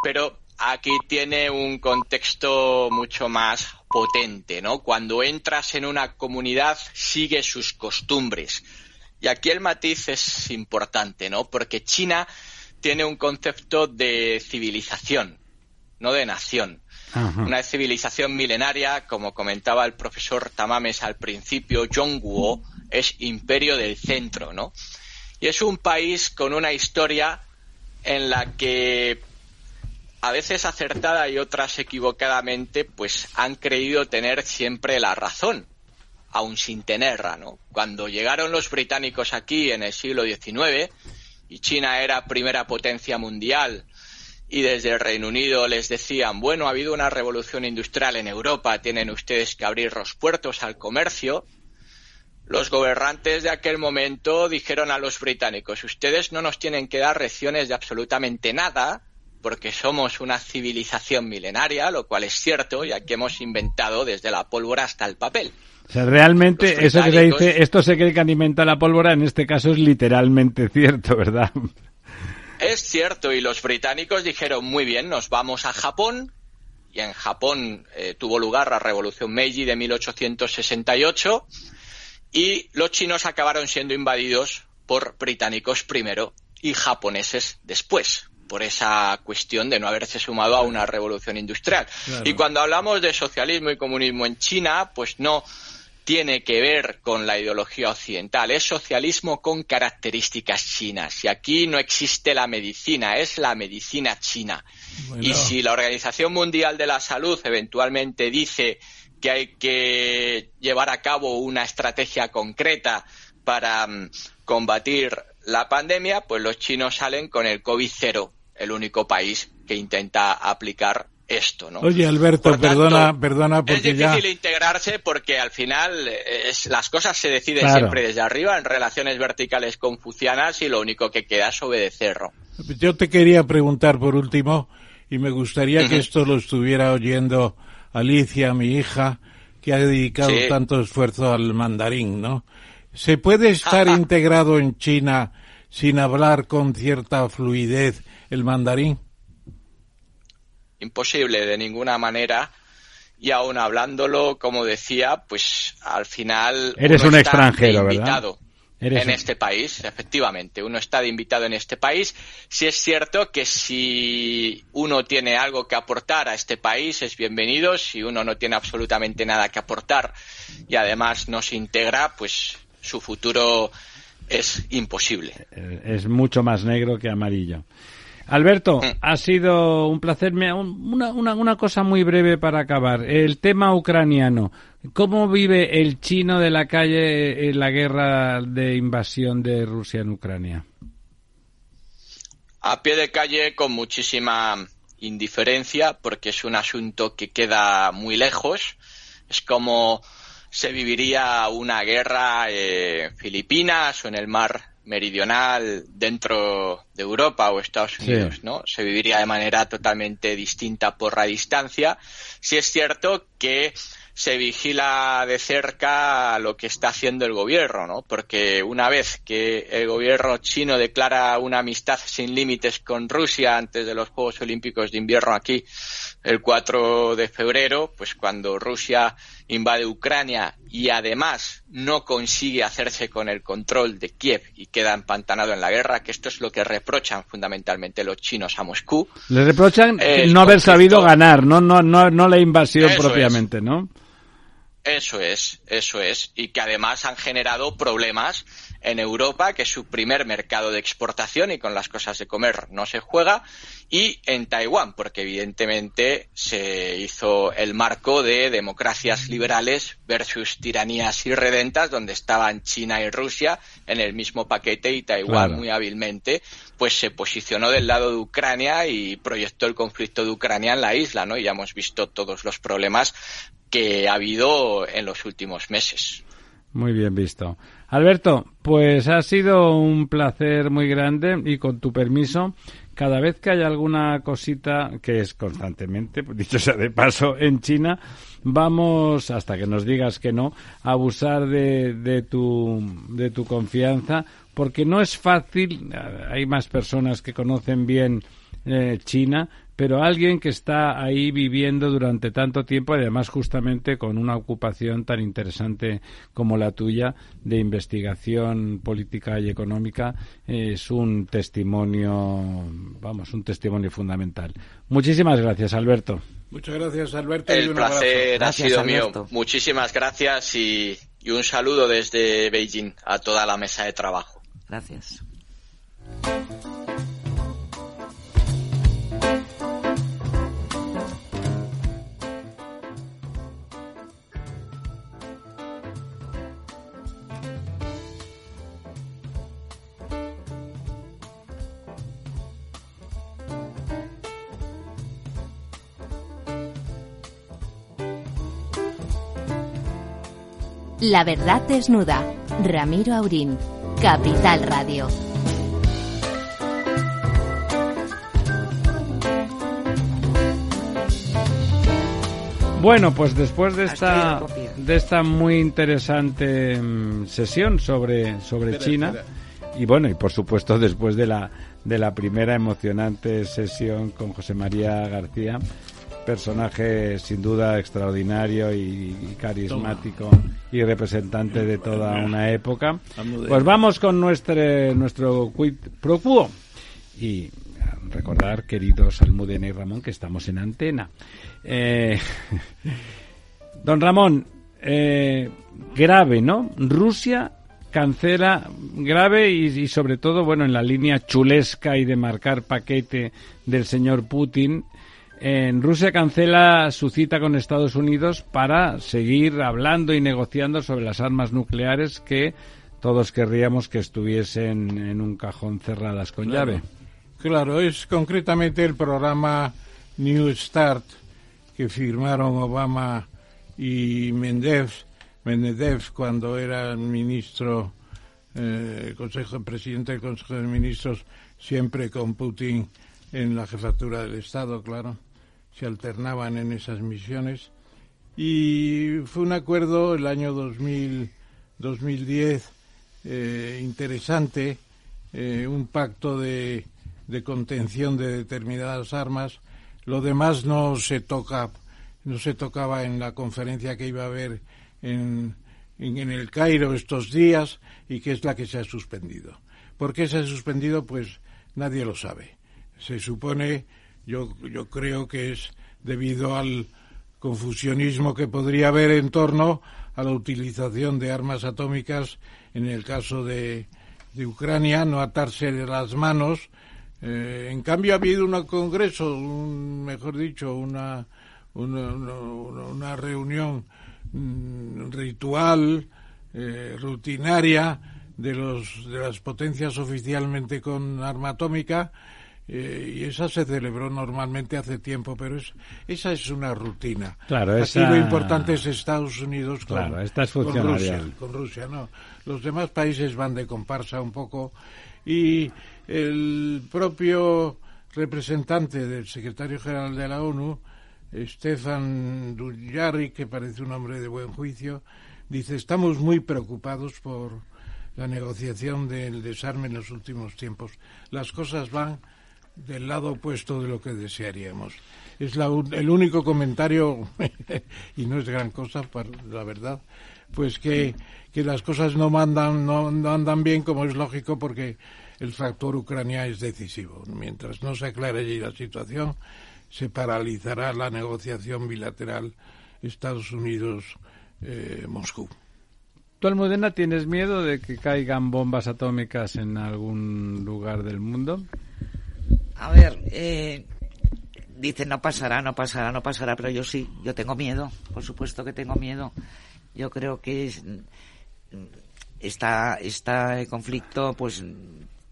pero aquí tiene un contexto mucho más potente, ¿no? Cuando entras en una comunidad, sigue sus costumbres. Y aquí el matiz es importante, ¿no? Porque China tiene un concepto de civilización, no de nación. Una civilización milenaria, como comentaba el profesor Tamames al principio, Zhongguo es imperio del centro, ¿no? Y es un país con una historia en la que a veces acertada y otras equivocadamente, pues han creído tener siempre la razón, aun sin tenerla, ¿no? Cuando llegaron los británicos aquí en el siglo XIX y China era primera potencia mundial y desde el Reino Unido les decían, bueno, ha habido una revolución industrial en Europa, tienen ustedes que abrir los puertos al comercio. Los gobernantes de aquel momento dijeron a los británicos, ustedes no nos tienen que dar lecciones de absolutamente nada, porque somos una civilización milenaria, lo cual es cierto, ya que hemos inventado desde la pólvora hasta el papel. O sea, realmente eso que se dice, esto se cree que alimenta la pólvora, en este caso es literalmente cierto, ¿verdad? Es cierto, y los británicos dijeron, muy bien, nos vamos a Japón, y en Japón eh, tuvo lugar la Revolución Meiji de 1868, y los chinos acabaron siendo invadidos por británicos primero y japoneses después por esa cuestión de no haberse sumado a una revolución industrial. Y cuando hablamos de socialismo y comunismo en China, pues no tiene que ver con la ideología occidental, es socialismo con características chinas. Y aquí no existe la medicina, es la medicina china. Y si la Organización Mundial de la Salud eventualmente dice que hay que llevar a cabo una estrategia concreta para mm, combatir la pandemia, pues los chinos salen con el COVID cero, el único país que intenta aplicar esto, ¿no? Oye, Alberto, perdona, perdona porque es difícil integrarse porque al final es, las cosas se deciden siempre desde arriba en relaciones verticales confucianas y lo único que queda es obedecer. Yo te quería preguntar por último y me gustaría que esto lo estuviera oyendo Alicia, mi hija, que ha dedicado tanto esfuerzo al mandarín, ¿no? ¿Se puede estar integrado en China sin hablar con cierta fluidez el mandarín? imposible de ninguna manera y aún hablándolo, como decía, pues al final eres un extranjero, en este país, efectivamente, uno está de invitado en este país. Si es cierto que si uno tiene algo que aportar a este país es bienvenido, si uno no tiene absolutamente nada que aportar y además no se integra, pues su futuro es imposible. Es mucho más negro que amarillo. Alberto, mm. ha sido un placer. Una, una, una, cosa muy breve para acabar. El tema ucraniano. ¿Cómo vive el chino de la calle en la guerra de invasión de Rusia en Ucrania? A pie de calle con muchísima indiferencia porque es un asunto que queda muy lejos. Es como se viviría una guerra en Filipinas o en el mar meridional dentro de Europa o Estados Unidos, ¿no? Se viviría de manera totalmente distinta por la distancia. Si es cierto que se vigila de cerca lo que está haciendo el gobierno, ¿no? Porque una vez que el gobierno chino declara una amistad sin límites con Rusia antes de los Juegos Olímpicos de invierno aquí el 4 de febrero, pues cuando Rusia invade Ucrania y además no consigue hacerse con el control de Kiev y queda empantanado en la guerra, que esto es lo que reprochan fundamentalmente los chinos a Moscú. Le reprochan no haber sabido ganar, no, no, no, no la invasión propiamente, ¿no? Eso es, eso es. Y que además han generado problemas en Europa, que es su primer mercado de exportación y con las cosas de comer no se juega, y en Taiwán, porque evidentemente se hizo el marco de democracias liberales versus tiranías irredentas, donde estaban China y Rusia en el mismo paquete y Taiwán Claro. muy hábilmente, pues se posicionó del lado de Ucrania y proyectó el conflicto de Ucrania en la isla, ¿no? Y ya hemos visto todos los problemas ha habido en los últimos meses. Muy bien visto. Alberto, pues ha sido un placer muy grande y con tu permiso, cada vez que haya alguna cosita, que es constantemente, pues, dicho sea de paso, en China, vamos, hasta que nos digas que no, a abusar de, de, tu, de tu confianza, porque no es fácil, eh, hay más personas que conocen bien eh, China, pero alguien que está ahí viviendo durante tanto tiempo y además justamente con una ocupación tan interesante como la tuya de investigación política y económica eh, es un testimonio, vamos, un testimonio fundamental. Muchísimas gracias, Alberto. Muchas gracias, Alberto. y El un abrazo. placer ha Gracias, sido Alberto. mío. Muchísimas gracias y, y un saludo desde Beijing a toda la mesa de trabajo. Gracias. La verdad desnuda. Ramiro Aurín. Capital Radio. Bueno, pues después de esta, de esta muy interesante mm, sesión sobre, sobre China, y bueno, y por supuesto después de la, de la primera emocionante sesión con José María García, personaje sin duda extraordinario y, y carismático y representante de toda una época, pues vamos con nuestro, nuestro quid pro quo. Y recordar, queridos Almudena y Ramón, que estamos en antena. Eh, don Ramón, eh, grave, ¿no? Rusia cancela grave y, y sobre todo, bueno, en la línea chulesca y de marcar paquete del señor Putin. En Rusia cancela su cita con Estados Unidos para seguir hablando y negociando sobre las armas nucleares que todos querríamos que estuviesen en un cajón cerradas con Claro. llave. Claro, es concretamente el programa New Start que firmaron Obama y Mendev, Mendev cuando era ministro, eh, consejo, presidente del Consejo de Ministros, siempre con Putin en la jefatura del Estado, claro, se alternaban en esas misiones. Y fue un acuerdo el año 2000, 2010 eh, interesante, eh, un pacto de, de contención de determinadas armas. Lo demás no se toca, no se tocaba en la conferencia que iba a haber en, en, en el Cairo estos días y que es la que se ha suspendido. ¿Por qué se ha suspendido? Pues nadie lo sabe. Se supone, yo, yo creo que es debido al confusionismo que podría haber en torno a la utilización de armas atómicas en el caso de, de Ucrania, no atarse de las manos. Eh, en cambio, ha habido un congreso, un, mejor dicho, una, una, reunión mm, ritual, eh, rutinaria de, los, de las potencias oficialmente con arma atómica. Eh, y esa se celebró normalmente hace tiempo, pero es, esa es una rutina. Claro, Aquí esa- lo importante es Estados Unidos con, Claro, esta es con. Rusia, con Rusia, no. Los demás países van de comparsa un poco y el propio representante del secretario general de la ONU, Stefan Dujarric, que parece un hombre de buen juicio, dice estamos muy preocupados por la negociación del desarme en los últimos tiempos. Las cosas van del lado opuesto de lo que desearíamos. Es la el único comentario, y no es gran cosa, par- la verdad, pues que, que las cosas no, mandan, no, no andan bien, como es lógico, porque el factor Ucrania es decisivo. Mientras no se aclare allí la situación, se paralizará la negociación bilateral Estados Unidos eh, Moscú. ¿Tú, Almudena, tienes miedo de que caigan bombas atómicas en algún lugar del mundo? A ver, eh, dicen no pasará, no pasará, no pasará, pero yo sí, yo tengo miedo, por supuesto que tengo miedo. Yo creo que es, esta, este conflicto, pues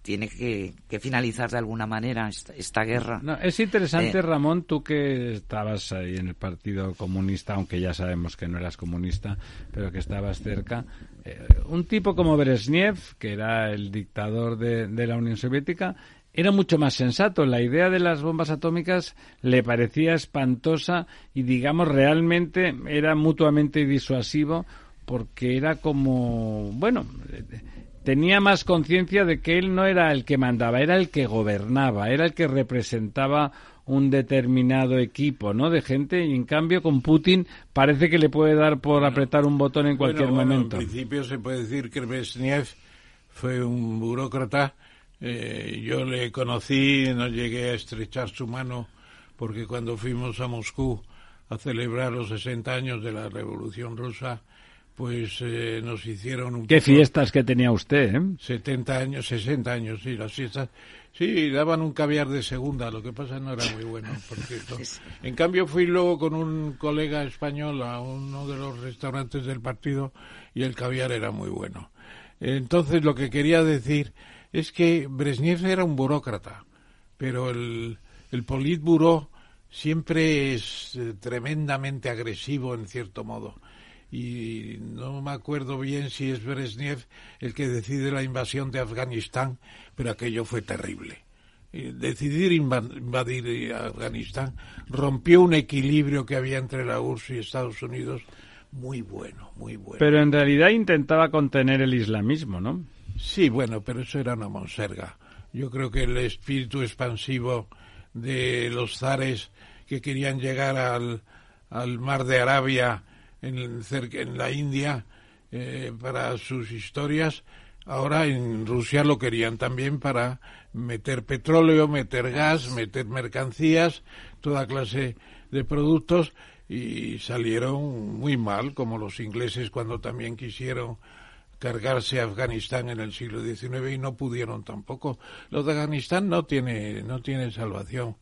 tiene que, que, finalizar de alguna manera esta, esta guerra. No, es interesante, eh, Ramón, tú que estabas ahí en el Partido Comunista, aunque ya sabemos que no eras comunista, pero que estabas cerca. Eh, un tipo como Brezhnev, que era el dictador de, de la Unión Soviética, era mucho más sensato. La idea de las bombas atómicas le parecía espantosa y, digamos, realmente era mutuamente disuasivo porque era como, bueno, tenía más conciencia de que él no era el que mandaba, era el que gobernaba, era el que representaba un determinado equipo, ¿no? De gente y en cambio con Putin parece que le puede dar por apretar un botón en cualquier bueno, bueno, momento. En principio se puede decir que Brezhnev fue un burócrata. Eh, yo le conocí, no llegué a estrechar su mano porque cuando fuimos a Moscú a celebrar los 60 años de la Revolución Rusa, pues eh, nos hicieron un Qué fiestas que tenía usted, ¿eh? 70 años, 60 años, sí, las fiestas. Sí, daban un caviar de segunda, lo que pasa no era muy bueno, por cierto. En cambio fui luego con un colega español a uno de los restaurantes del partido y el caviar era muy bueno. Entonces lo que quería decir es que Brezhnev era un burócrata, pero el, el Politburo siempre es eh, tremendamente agresivo en cierto modo y no me acuerdo bien si es Brezhnev el que decide la invasión de Afganistán, pero aquello fue terrible. Decidir invadir Afganistán rompió un equilibrio que había entre la URSS y Estados Unidos muy bueno, muy bueno. Pero en realidad intentaba contener el islamismo, ¿no? Sí, bueno, pero eso era una monserga. Yo creo que el espíritu expansivo de los zares que querían llegar al, al mar de Arabia en, en la India eh, para sus historias. Ahora en Rusia lo querían también para meter petróleo, meter gas, meter mercancías, toda clase de productos y salieron muy mal, como los ingleses cuando también quisieron cargarse a Afganistán en el siglo XIX y no pudieron tampoco. Lo de Afganistán no tiene, no tiene salvación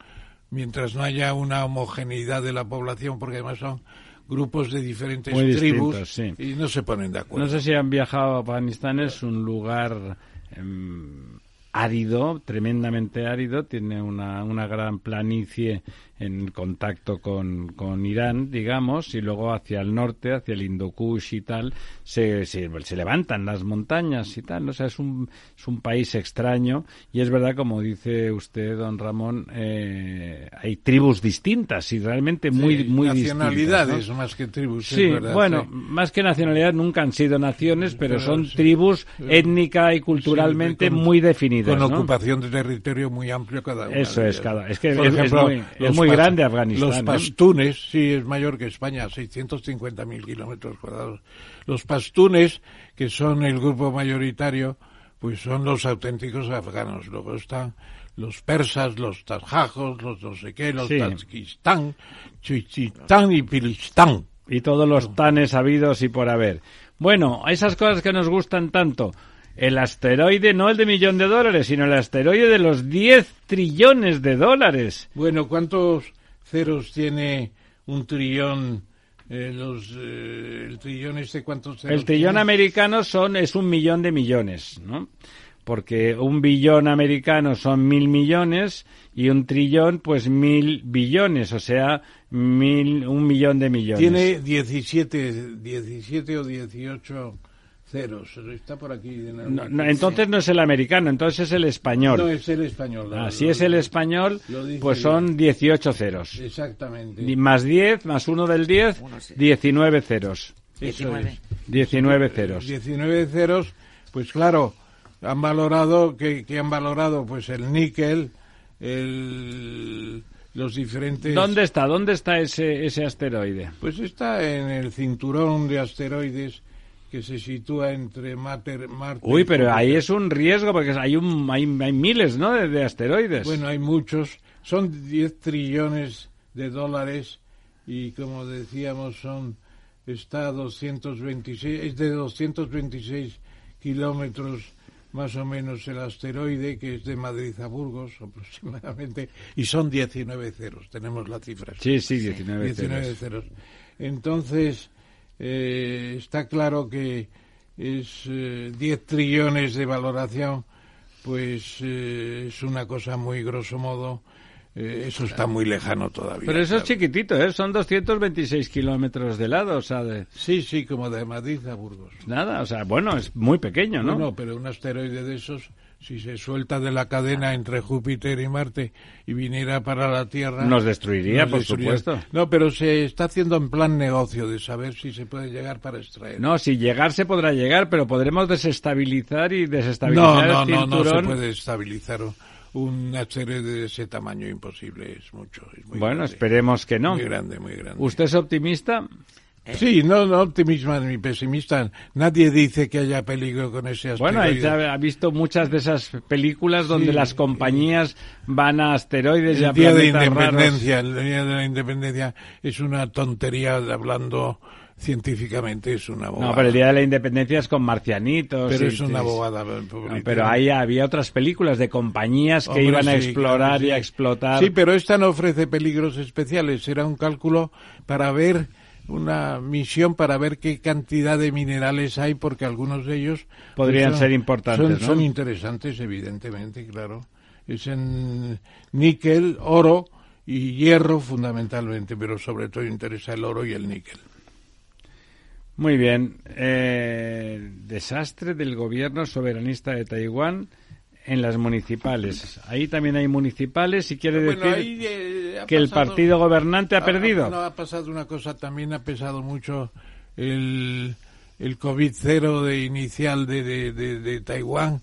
mientras no haya una homogeneidad de la población, porque además son grupos de diferentes Muy tribus sí. y no se ponen de acuerdo. No sé si han viajado a Afganistán, es un lugar em, árido, tremendamente árido, tiene una, una gran planicie en contacto con, con Irán, digamos, y luego hacia el norte, hacia el Indo Kush y tal, se, se, se levantan las montañas y tal. ¿no? O sea, es un, es un país extraño y es verdad, como dice usted, don Ramón, eh, hay tribus distintas y realmente muy, Sí, muy nacionalidades más que tribus. Sí, verdad, bueno, sí. más que nacionalidad nunca han sido naciones, pero son sí. tribus étnica y culturalmente con- muy definidas. Con ¿no? ocupación de territorio muy amplio cada una. Eso es, cada- es que Por es- muy- es grande Afganistán, Los ¿eh? pastunes, sí, es mayor que España, 650.000 kilómetros cuadrados. Los pastunes, que son el grupo mayoritario, pues son los auténticos afganos. Luego están los persas, los tajajos, los no sé qué, los Sí. chichistán y pilistán. Y todos los tanes habidos y por haber. Bueno, esas cosas que nos gustan tanto. El asteroide, no el de millón de dólares, sino el asteroide de los 10 trillones de dólares. Bueno, ¿cuántos ceros tiene un trillón? Eh, los, eh, el trillón este, ¿cuántos ceros El trillón tiene? americano son, es un millón de millones, ¿no? Porque un billón americano son mil millones y un trillón, pues mil billones, o sea, mil, un millón de millones. Tiene 17, 17 o 18 ceros. Está por aquí. No, no, entonces no es el americano, entonces es el español. No, es el español. Ah, lo- si lo- es el español, pues son 18 ceros. Exactamente. Más 10, más 1 del 10, 19 ceros. Eso 19. es. 19 ceros. 19 ceros, pues claro, han valorado, que, que han valorado? Pues el níquel, el, los diferentes... ¿Dónde está? ¿Dónde está ese, ese asteroide? Pues está en el cinturón de asteroides que se sitúa entre Mater, Marte Uy, pero ahí es un riesgo porque hay, un, hay, hay miles, ¿no? De, de asteroides. Bueno, hay muchos. Son 10 trillones de dólares y, como decíamos, son está a 226, es de 226 kilómetros más o menos el asteroide, que es de Madrid a Burgos aproximadamente, y son 19 ceros, tenemos la cifra. Sí, sí, 19, 19 ceros. ceros. Entonces, eh, está claro que es eh, 10 trillones de valoración, pues eh, es una cosa muy grosso modo. eh, eso está muy lejano todavía. Pero eso es claro. chiquitito, ¿eh? Son 226 kilómetros de lado, o sea, de... Sí, sí, como de Madrid a Burgos. Nada, o sea, bueno, es muy pequeño, ¿no? No, pero un asteroide de esos, si se suelta de la cadena entre Júpiter y Marte y viniera para la Tierra... Nos destruiría, por supuesto. No, pero se está haciendo en plan negocio de saber si se puede llegar para extraer. No, si llegar se podrá llegar, pero podremos desestabilizar y desestabilizar no, no, el no, no se puede estabilizar un asteroide de ese tamaño, imposible, es mucho. es muy bueno, grande. esperemos que no. Muy grande, muy grande. ¿Usted es optimista? Sí, no, no optimista ni pesimista. Nadie dice que haya peligro con ese asteroide. Bueno, ahí ha visto muchas de esas películas donde Sí, las compañías van a asteroides y a el día de planetas raros. independencia, el día de la independencia es una tontería hablando científicamente, es una bobada. No, pero el Día de la Independencia es con marcianitos. Pero es una bobada. No, pero ahí había otras películas de compañías que Hombre, iban a sí, explorar claro, y a sí. explotar. Sí, pero esta no ofrece peligros especiales. Será un cálculo para ver una misión para ver qué cantidad de minerales hay, porque algunos de ellos Podrían son- ser importantes, Son, ¿no? son interesantes, evidentemente, claro. Es en níquel, oro y hierro fundamentalmente, pero sobre todo interesa el oro y el níquel. Muy bien. Eh, desastre del gobierno soberanista de Taiwán en las municipales. Ahí también hay municipales y quiere Bueno, decir ahí, eh, ha que el partido gobernante ha perdido. No, ha pasado una cosa, también ha pesado mucho el, el COVID cero de inicial de, de, de- de Taiwán,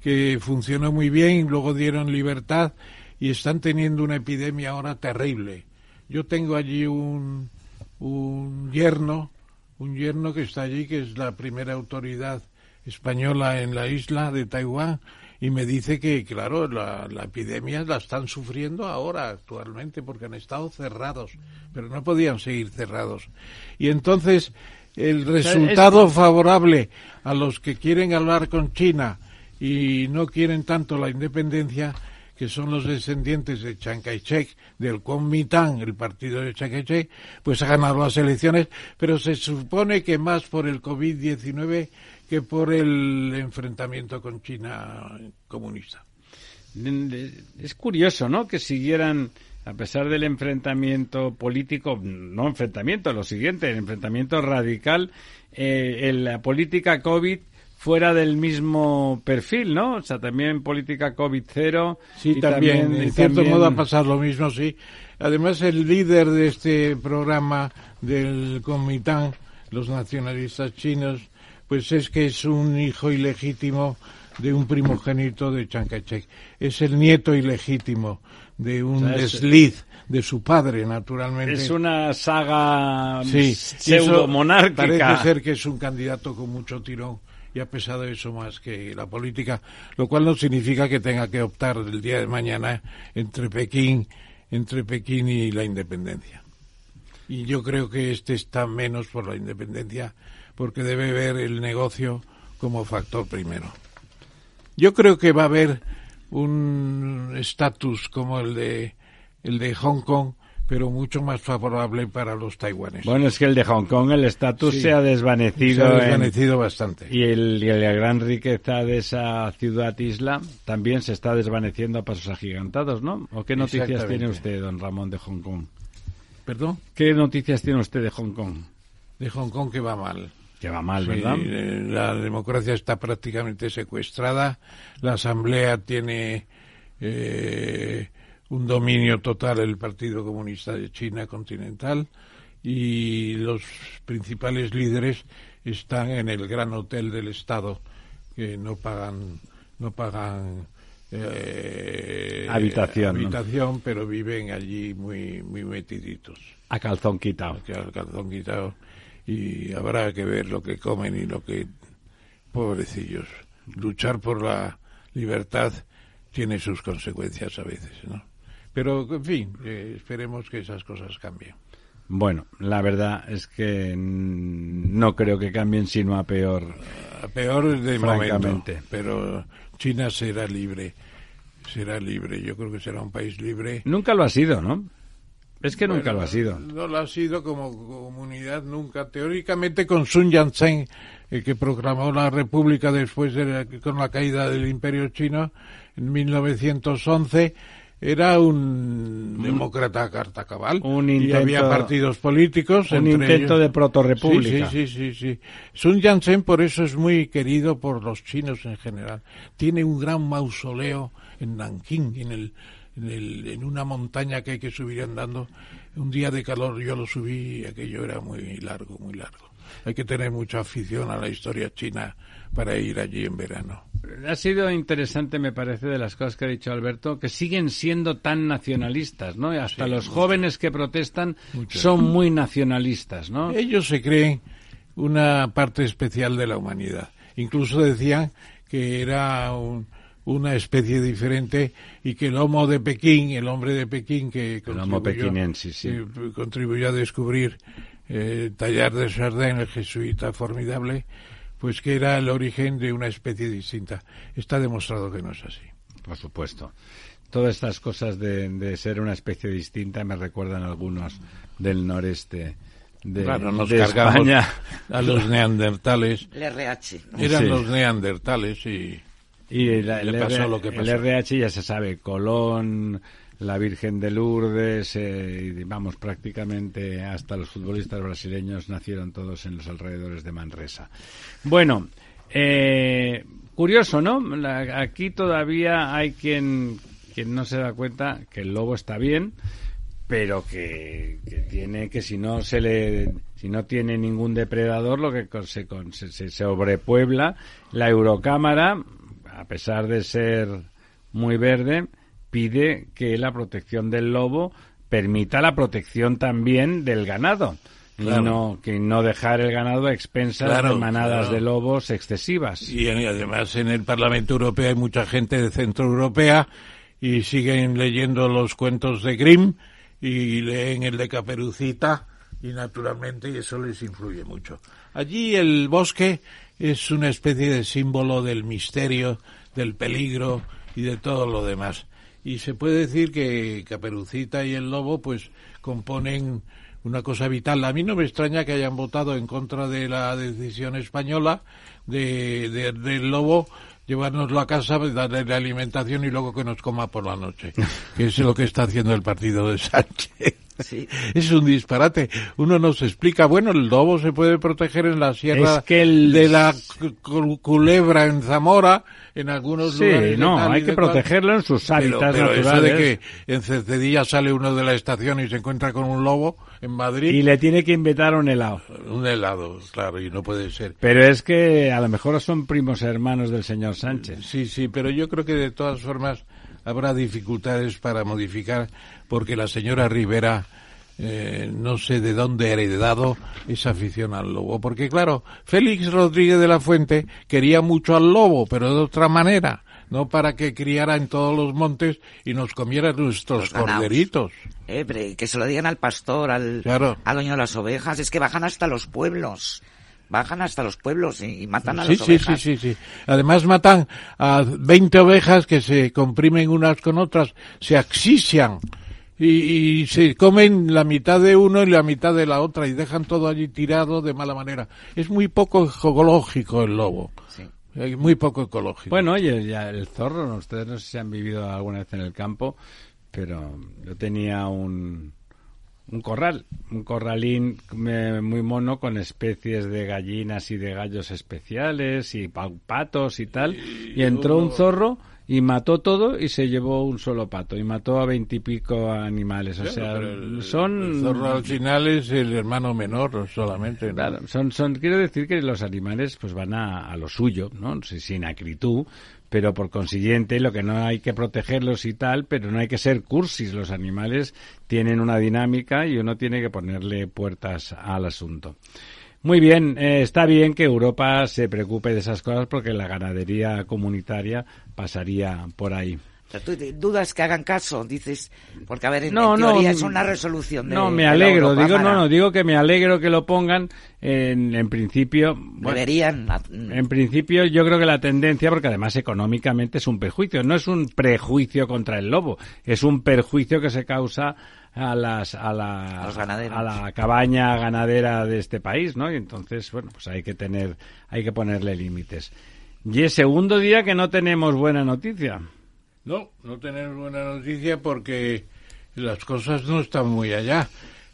que funcionó muy bien, luego dieron libertad y están teniendo una epidemia ahora terrible. Yo tengo allí un, un yerno, un yerno que está allí, que es la primera autoridad española en la isla de Taiwán, y me dice que, claro, la, la epidemia la están sufriendo ahora, actualmente, porque han estado cerrados, pero no podían seguir cerrados. Y entonces, el resultado favorable a los que quieren hablar con China y no quieren tanto la independencia, que son los descendientes de Chiang Kai-shek, del Kuomintang, el partido de Chiang Kai-shek, pues ha ganado las elecciones, pero se supone que más por el COVID-19 que por el enfrentamiento con China comunista. Es curioso, ¿no? Que siguieran, a pesar del enfrentamiento político, no enfrentamiento, lo siguiente, el enfrentamiento radical, eh, en la política COVID fuera del mismo perfil, ¿no? O sea, también política COVID cero. Sí, y también, en cierto también- modo ha pasado lo mismo, sí. Además, el líder de este programa del Kuomintang, los nacionalistas chinos, pues es que es un hijo ilegítimo de un primogénito de Chiang Kai-shek. Es el nieto ilegítimo de un O sea, es- desliz de su padre, naturalmente. Es una saga Sí, pseudo monárquica. Parece ser que es un candidato con mucho tirón y ha pesado eso más que la política, lo cual no significa que tenga que optar el día de mañana entre Pekín, entre Pekín y la independencia. Y yo creo que este está menos por la independencia porque debe ver el negocio como factor primero. Yo creo que va a haber un estatus como el de el de Hong Kong, pero mucho más favorable para los taiwaneses. Bueno, es que el de Hong Kong, el estatus Sí. se ha desvanecido. Se ha en- desvanecido bastante. Y, el, y la gran riqueza de esa ciudad-isla también se está desvaneciendo a pasos agigantados, ¿no? ¿O qué noticias tiene usted, don Ramón, de Hong Kong? ¿Perdón? ¿Qué noticias tiene usted de Hong Kong? De Hong Kong que va mal. Que va mal, Sí, ¿verdad? eh, La democracia está prácticamente secuestrada. La Asamblea tiene eh, un dominio total del Partido Comunista de China continental y los principales líderes están en el gran hotel del Estado que no pagan no pagan eh, Habitación, ¿no? habitación, pero viven allí muy muy metiditos A calzón quitado. al calzón quitado y habrá que ver lo que comen y lo que pobrecillos luchar por la libertad tiene sus consecuencias a veces no pero en fin eh, esperemos que esas cosas cambien Bueno, la verdad es que no creo que cambien sino a peor. A peor de Francamente. momento, pero China será libre, será libre. Yo creo que será un país libre. Nunca lo ha sido, ¿no? Es que nunca Bueno, lo ha sido. No lo ha sido como comunidad nunca. Teóricamente con Sun Yat-sen, el que proclamó la república después de la- con la caída del imperio chino en 1911, era un demócrata a carta cabal. Un y intento- había partidos políticos. un entre intento ellos- de protorrepública. Sí, sí, sí, sí, sí. Sun Yat-sen por eso es muy querido por los chinos en general. Tiene un gran mausoleo en Nankín, en el en, el- en una montaña que hay que subir andando. Un día de calor yo lo subí y aquello era muy largo, muy largo. Hay que tener mucha afición a la historia china para ir allí en verano. Ha sido interesante, me parece, de las cosas que ha dicho Alberto, que siguen siendo tan nacionalistas, ¿no? Hasta Sí, los mucho. jóvenes que protestan Mucho. son muy nacionalistas, ¿no? Ellos se creen una parte especial de la humanidad. Incluso decían que era un- una especie diferente y que el homo de Pekín, el hombre de Pekín que contribuyó, sí. que contribuyó a descubrir eh, Tallar de Chardin, el jesuita formidable, pues que era el origen de una especie distinta. Está demostrado que no es así. Por supuesto. Todas estas cosas de, de ser una especie distinta me recuerdan a algunos del noreste de, claro, nos de cargamos España. a los neandertales. El RH. ¿no? Eran Sí. los neandertales y... Y la- le el, pasó lo que el pasó. RH ya se sabe, Colón, la Virgen de Lourdes, eh, y vamos, prácticamente hasta los futbolistas brasileños nacieron todos en los alrededores de Manresa. Bueno, eh, curioso, ¿no? La- aquí todavía hay quien, quien no se da cuenta que el lobo está bien, pero que, que tiene que si no se le si no tiene ningún depredador lo que se, se, se sobrepuebla la Eurocámara a pesar de ser muy verde pide que la protección del lobo permita la protección también del ganado y Claro. no que no dejar el ganado a expensas Claro, de manadas claro. de lobos excesivas Y, además en el Parlamento Europeo hay mucha gente de Centro Europea y siguen leyendo los cuentos de Grimm y leen el de Caperucita y naturalmente eso les influye mucho. Allí el bosque es una especie de símbolo del misterio, del peligro y de todo lo demás. Y se puede decir que Caperucita y el lobo pues componen una cosa vital. A mí no me extraña que hayan votado en contra de la decisión española de, de- del lobo llevárnoslo a casa, darle la alimentación y luego que nos coma por la noche, que es lo que está haciendo el partido de Sánchez. Sí. Es un disparate. Uno nos explica, bueno, el lobo se puede proteger en la sierra Es que el- de la cu- cu- culebra en Zamora, en algunos Sí, lugares. no, hay que protegerlo en sus Pero- hábitats pero eso naturales. de que en Cercedilla sale uno de la estación y se encuentra con un lobo en Madrid, y le tiene que invitar un helado un helado, claro, y no puede ser. pero es que a lo mejor son primos hermanos del señor Sánchez Sí, sí, pero yo creo que de todas formas habrá dificultades para modificar porque la señora Rivera eh, no sé de dónde ha heredado esa afición al lobo. Porque claro, Félix Rodríguez de la Fuente quería mucho al lobo, pero de otra manera, no para que criara en todos los montes y nos comiera nuestros Los corderitos. Eh, que se lo digan al pastor, al, Claro. al dueño de las ovejas. Es que bajan hasta los pueblos. Bajan hasta los pueblos y, y matan a Sí, las sí, ovejas. sí, sí, sí. Además matan a 20 ovejas que se comprimen unas con otras, se asfixian y, y se comen la mitad de uno y la mitad de la otra y dejan todo allí tirado de mala manera. Es muy poco ecológico el lobo. Sí. Muy poco ecológico. Bueno, oye, ya el zorro, ¿no? ustedes no sé si han vivido alguna vez en el campo, pero yo tenía un, un corral, un corralín eh, muy mono con especies de gallinas y de gallos especiales y pa- patos y tal, y entró un zorro y mató todo y se llevó un solo pato y mató a veintipico animales, o sea, el- son... El zorro al final es el hermano menor solamente. ¿no? Claro, son, son, quiero decir que los animales pues van a, a lo suyo, ¿no? Sin acritud, pero por consiguiente lo que no hay que protegerlos y tal, pero no hay que ser cursis. Los animales tienen una dinámica y uno tiene que ponerle puertas al asunto. Muy bien, eh, está bien que Europa se preocupe de esas cosas porque la ganadería comunitaria pasaría por ahí. Tú dudas que hagan caso, dices, porque a ver, en, No, en teoría mm, es una resolución de No, me alegro, digo, no, no, digo que me alegro que lo pongan en, en principio. bueno, Deberían, En principio, yo creo que la tendencia, porque además económicamente es un perjuicio, no es un prejuicio contra el lobo, es un perjuicio que se causa a las a la A la cabaña ganadera de este país, ¿no? Y entonces, bueno, pues hay que tener hay que ponerle límites. Y es segundo día que no tenemos buena noticia. No, no tenemos buena noticia porque las cosas no están muy allá.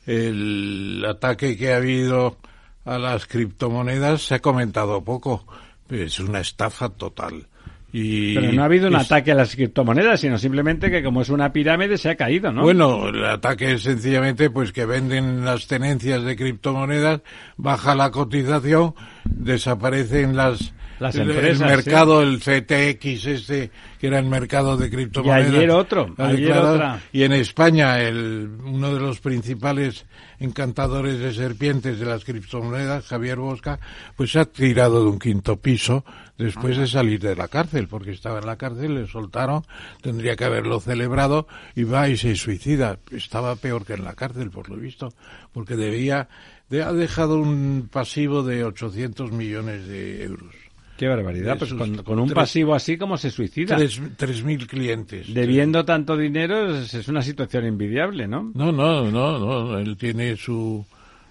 El ataque que ha habido a las criptomonedas se ha comentado poco. Es una estafa total. Y Pero no ha habido un es- ataque a las criptomonedas, sino simplemente que como es una pirámide se ha caído, ¿no? Bueno, el ataque es sencillamente pues que venden las tenencias de criptomonedas, baja la cotización, desaparecen las Las el- empresas, el mercado, el CTX este que era el mercado de criptomonedas. ayer otro, ayer otra. Y en España el uno de los principales encantadores de serpientes de las criptomonedas, Javier Bosca, pues se ha tirado de un quinto piso después de salir de la cárcel, porque estaba en la cárcel, le soltaron, tendría que haberlo celebrado y va y se suicida. Estaba peor que en la cárcel, por lo visto, porque debía, de- ha dejado un pasivo de 800 millones de euros. Qué barbaridad, pues con, con un tres- pasivo así como se suicida. Tres, tres mil clientes. Debiendo tanto dinero es, es una situación envidiable, ¿no? No, no, no, no. Él tiene su,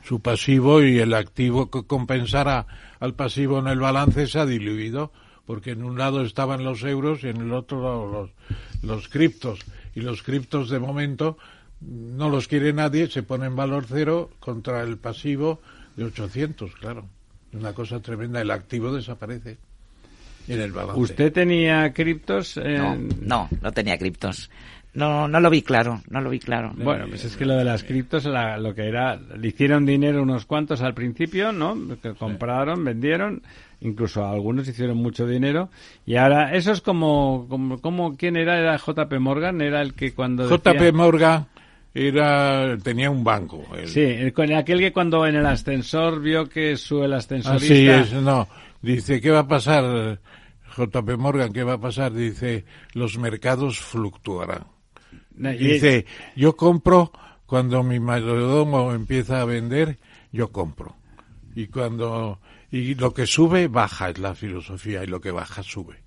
su pasivo y el activo que compensara al pasivo en el balance se ha diluido, porque en un lado estaban los euros y en el otro lado los, los criptos. Y los criptos de momento no los quiere nadie, se pone en valor cero contra el pasivo de 800, claro. Una cosa tremenda. El activo desaparece en el balance. ¿Usted tenía criptos? eh, No, no, no tenía criptos. No, no lo vi claro, no lo vi claro. Bueno, pues es que lo de las criptos, la- lo que era, le hicieron dinero unos cuantos al principio, ¿no? Que compraron, vendieron, incluso algunos hicieron mucho dinero. Y ahora, eso es como, como, como ¿quién era? Era JP Morgan, era el que cuando JP decía- Morgan era, tenía un banco. él. Sí, con aquel que cuando en el ascensor vio que su el ascensorista... Así es, no. Dice, ¿qué va a pasar, JP Morgan? ¿Qué va a pasar? Dice, los mercados fluctuarán. No, y- Dice, yo compro cuando mi mayordomo empieza a vender, yo compro. Y cuando, y lo que sube, baja, es la filosofía, y lo que baja, sube.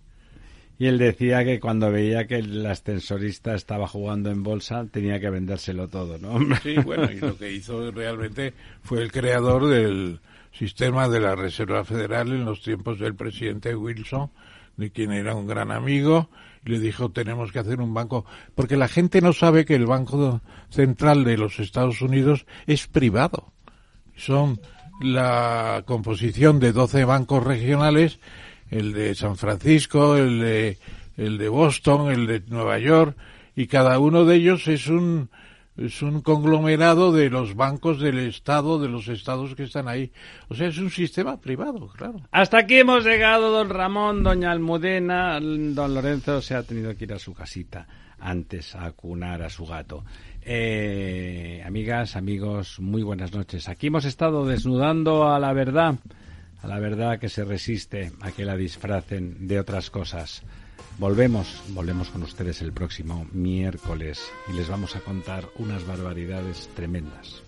Y él decía que cuando veía que el ascensorista estaba jugando en bolsa, tenía que vendérselo todo, ¿no? Sí, bueno, y lo que hizo realmente fue el creador del sistema de la Reserva Federal en los tiempos del presidente Wilson, de quien era un gran amigo, y le dijo tenemos que hacer un banco, porque la gente no sabe que el Banco Central de los Estados Unidos es privado. Son la composición de 12 bancos regionales, el de San Francisco, el de, el de Boston, el de Nueva York, y cada uno de ellos es un, es un conglomerado de los bancos del Estado, de los estados que están ahí. O sea, es un sistema privado, claro. Hasta aquí hemos llegado, don Ramón, doña Almudena. Don Lorenzo se ha tenido que ir a su casita antes a acunar a su gato. Eh, amigas, amigos, muy buenas noches. Aquí hemos estado desnudando a la verdad, a la verdad que se resiste a que la disfracen de otras cosas. Volvemos, volvemos con ustedes el próximo miércoles y les vamos a contar unas barbaridades tremendas.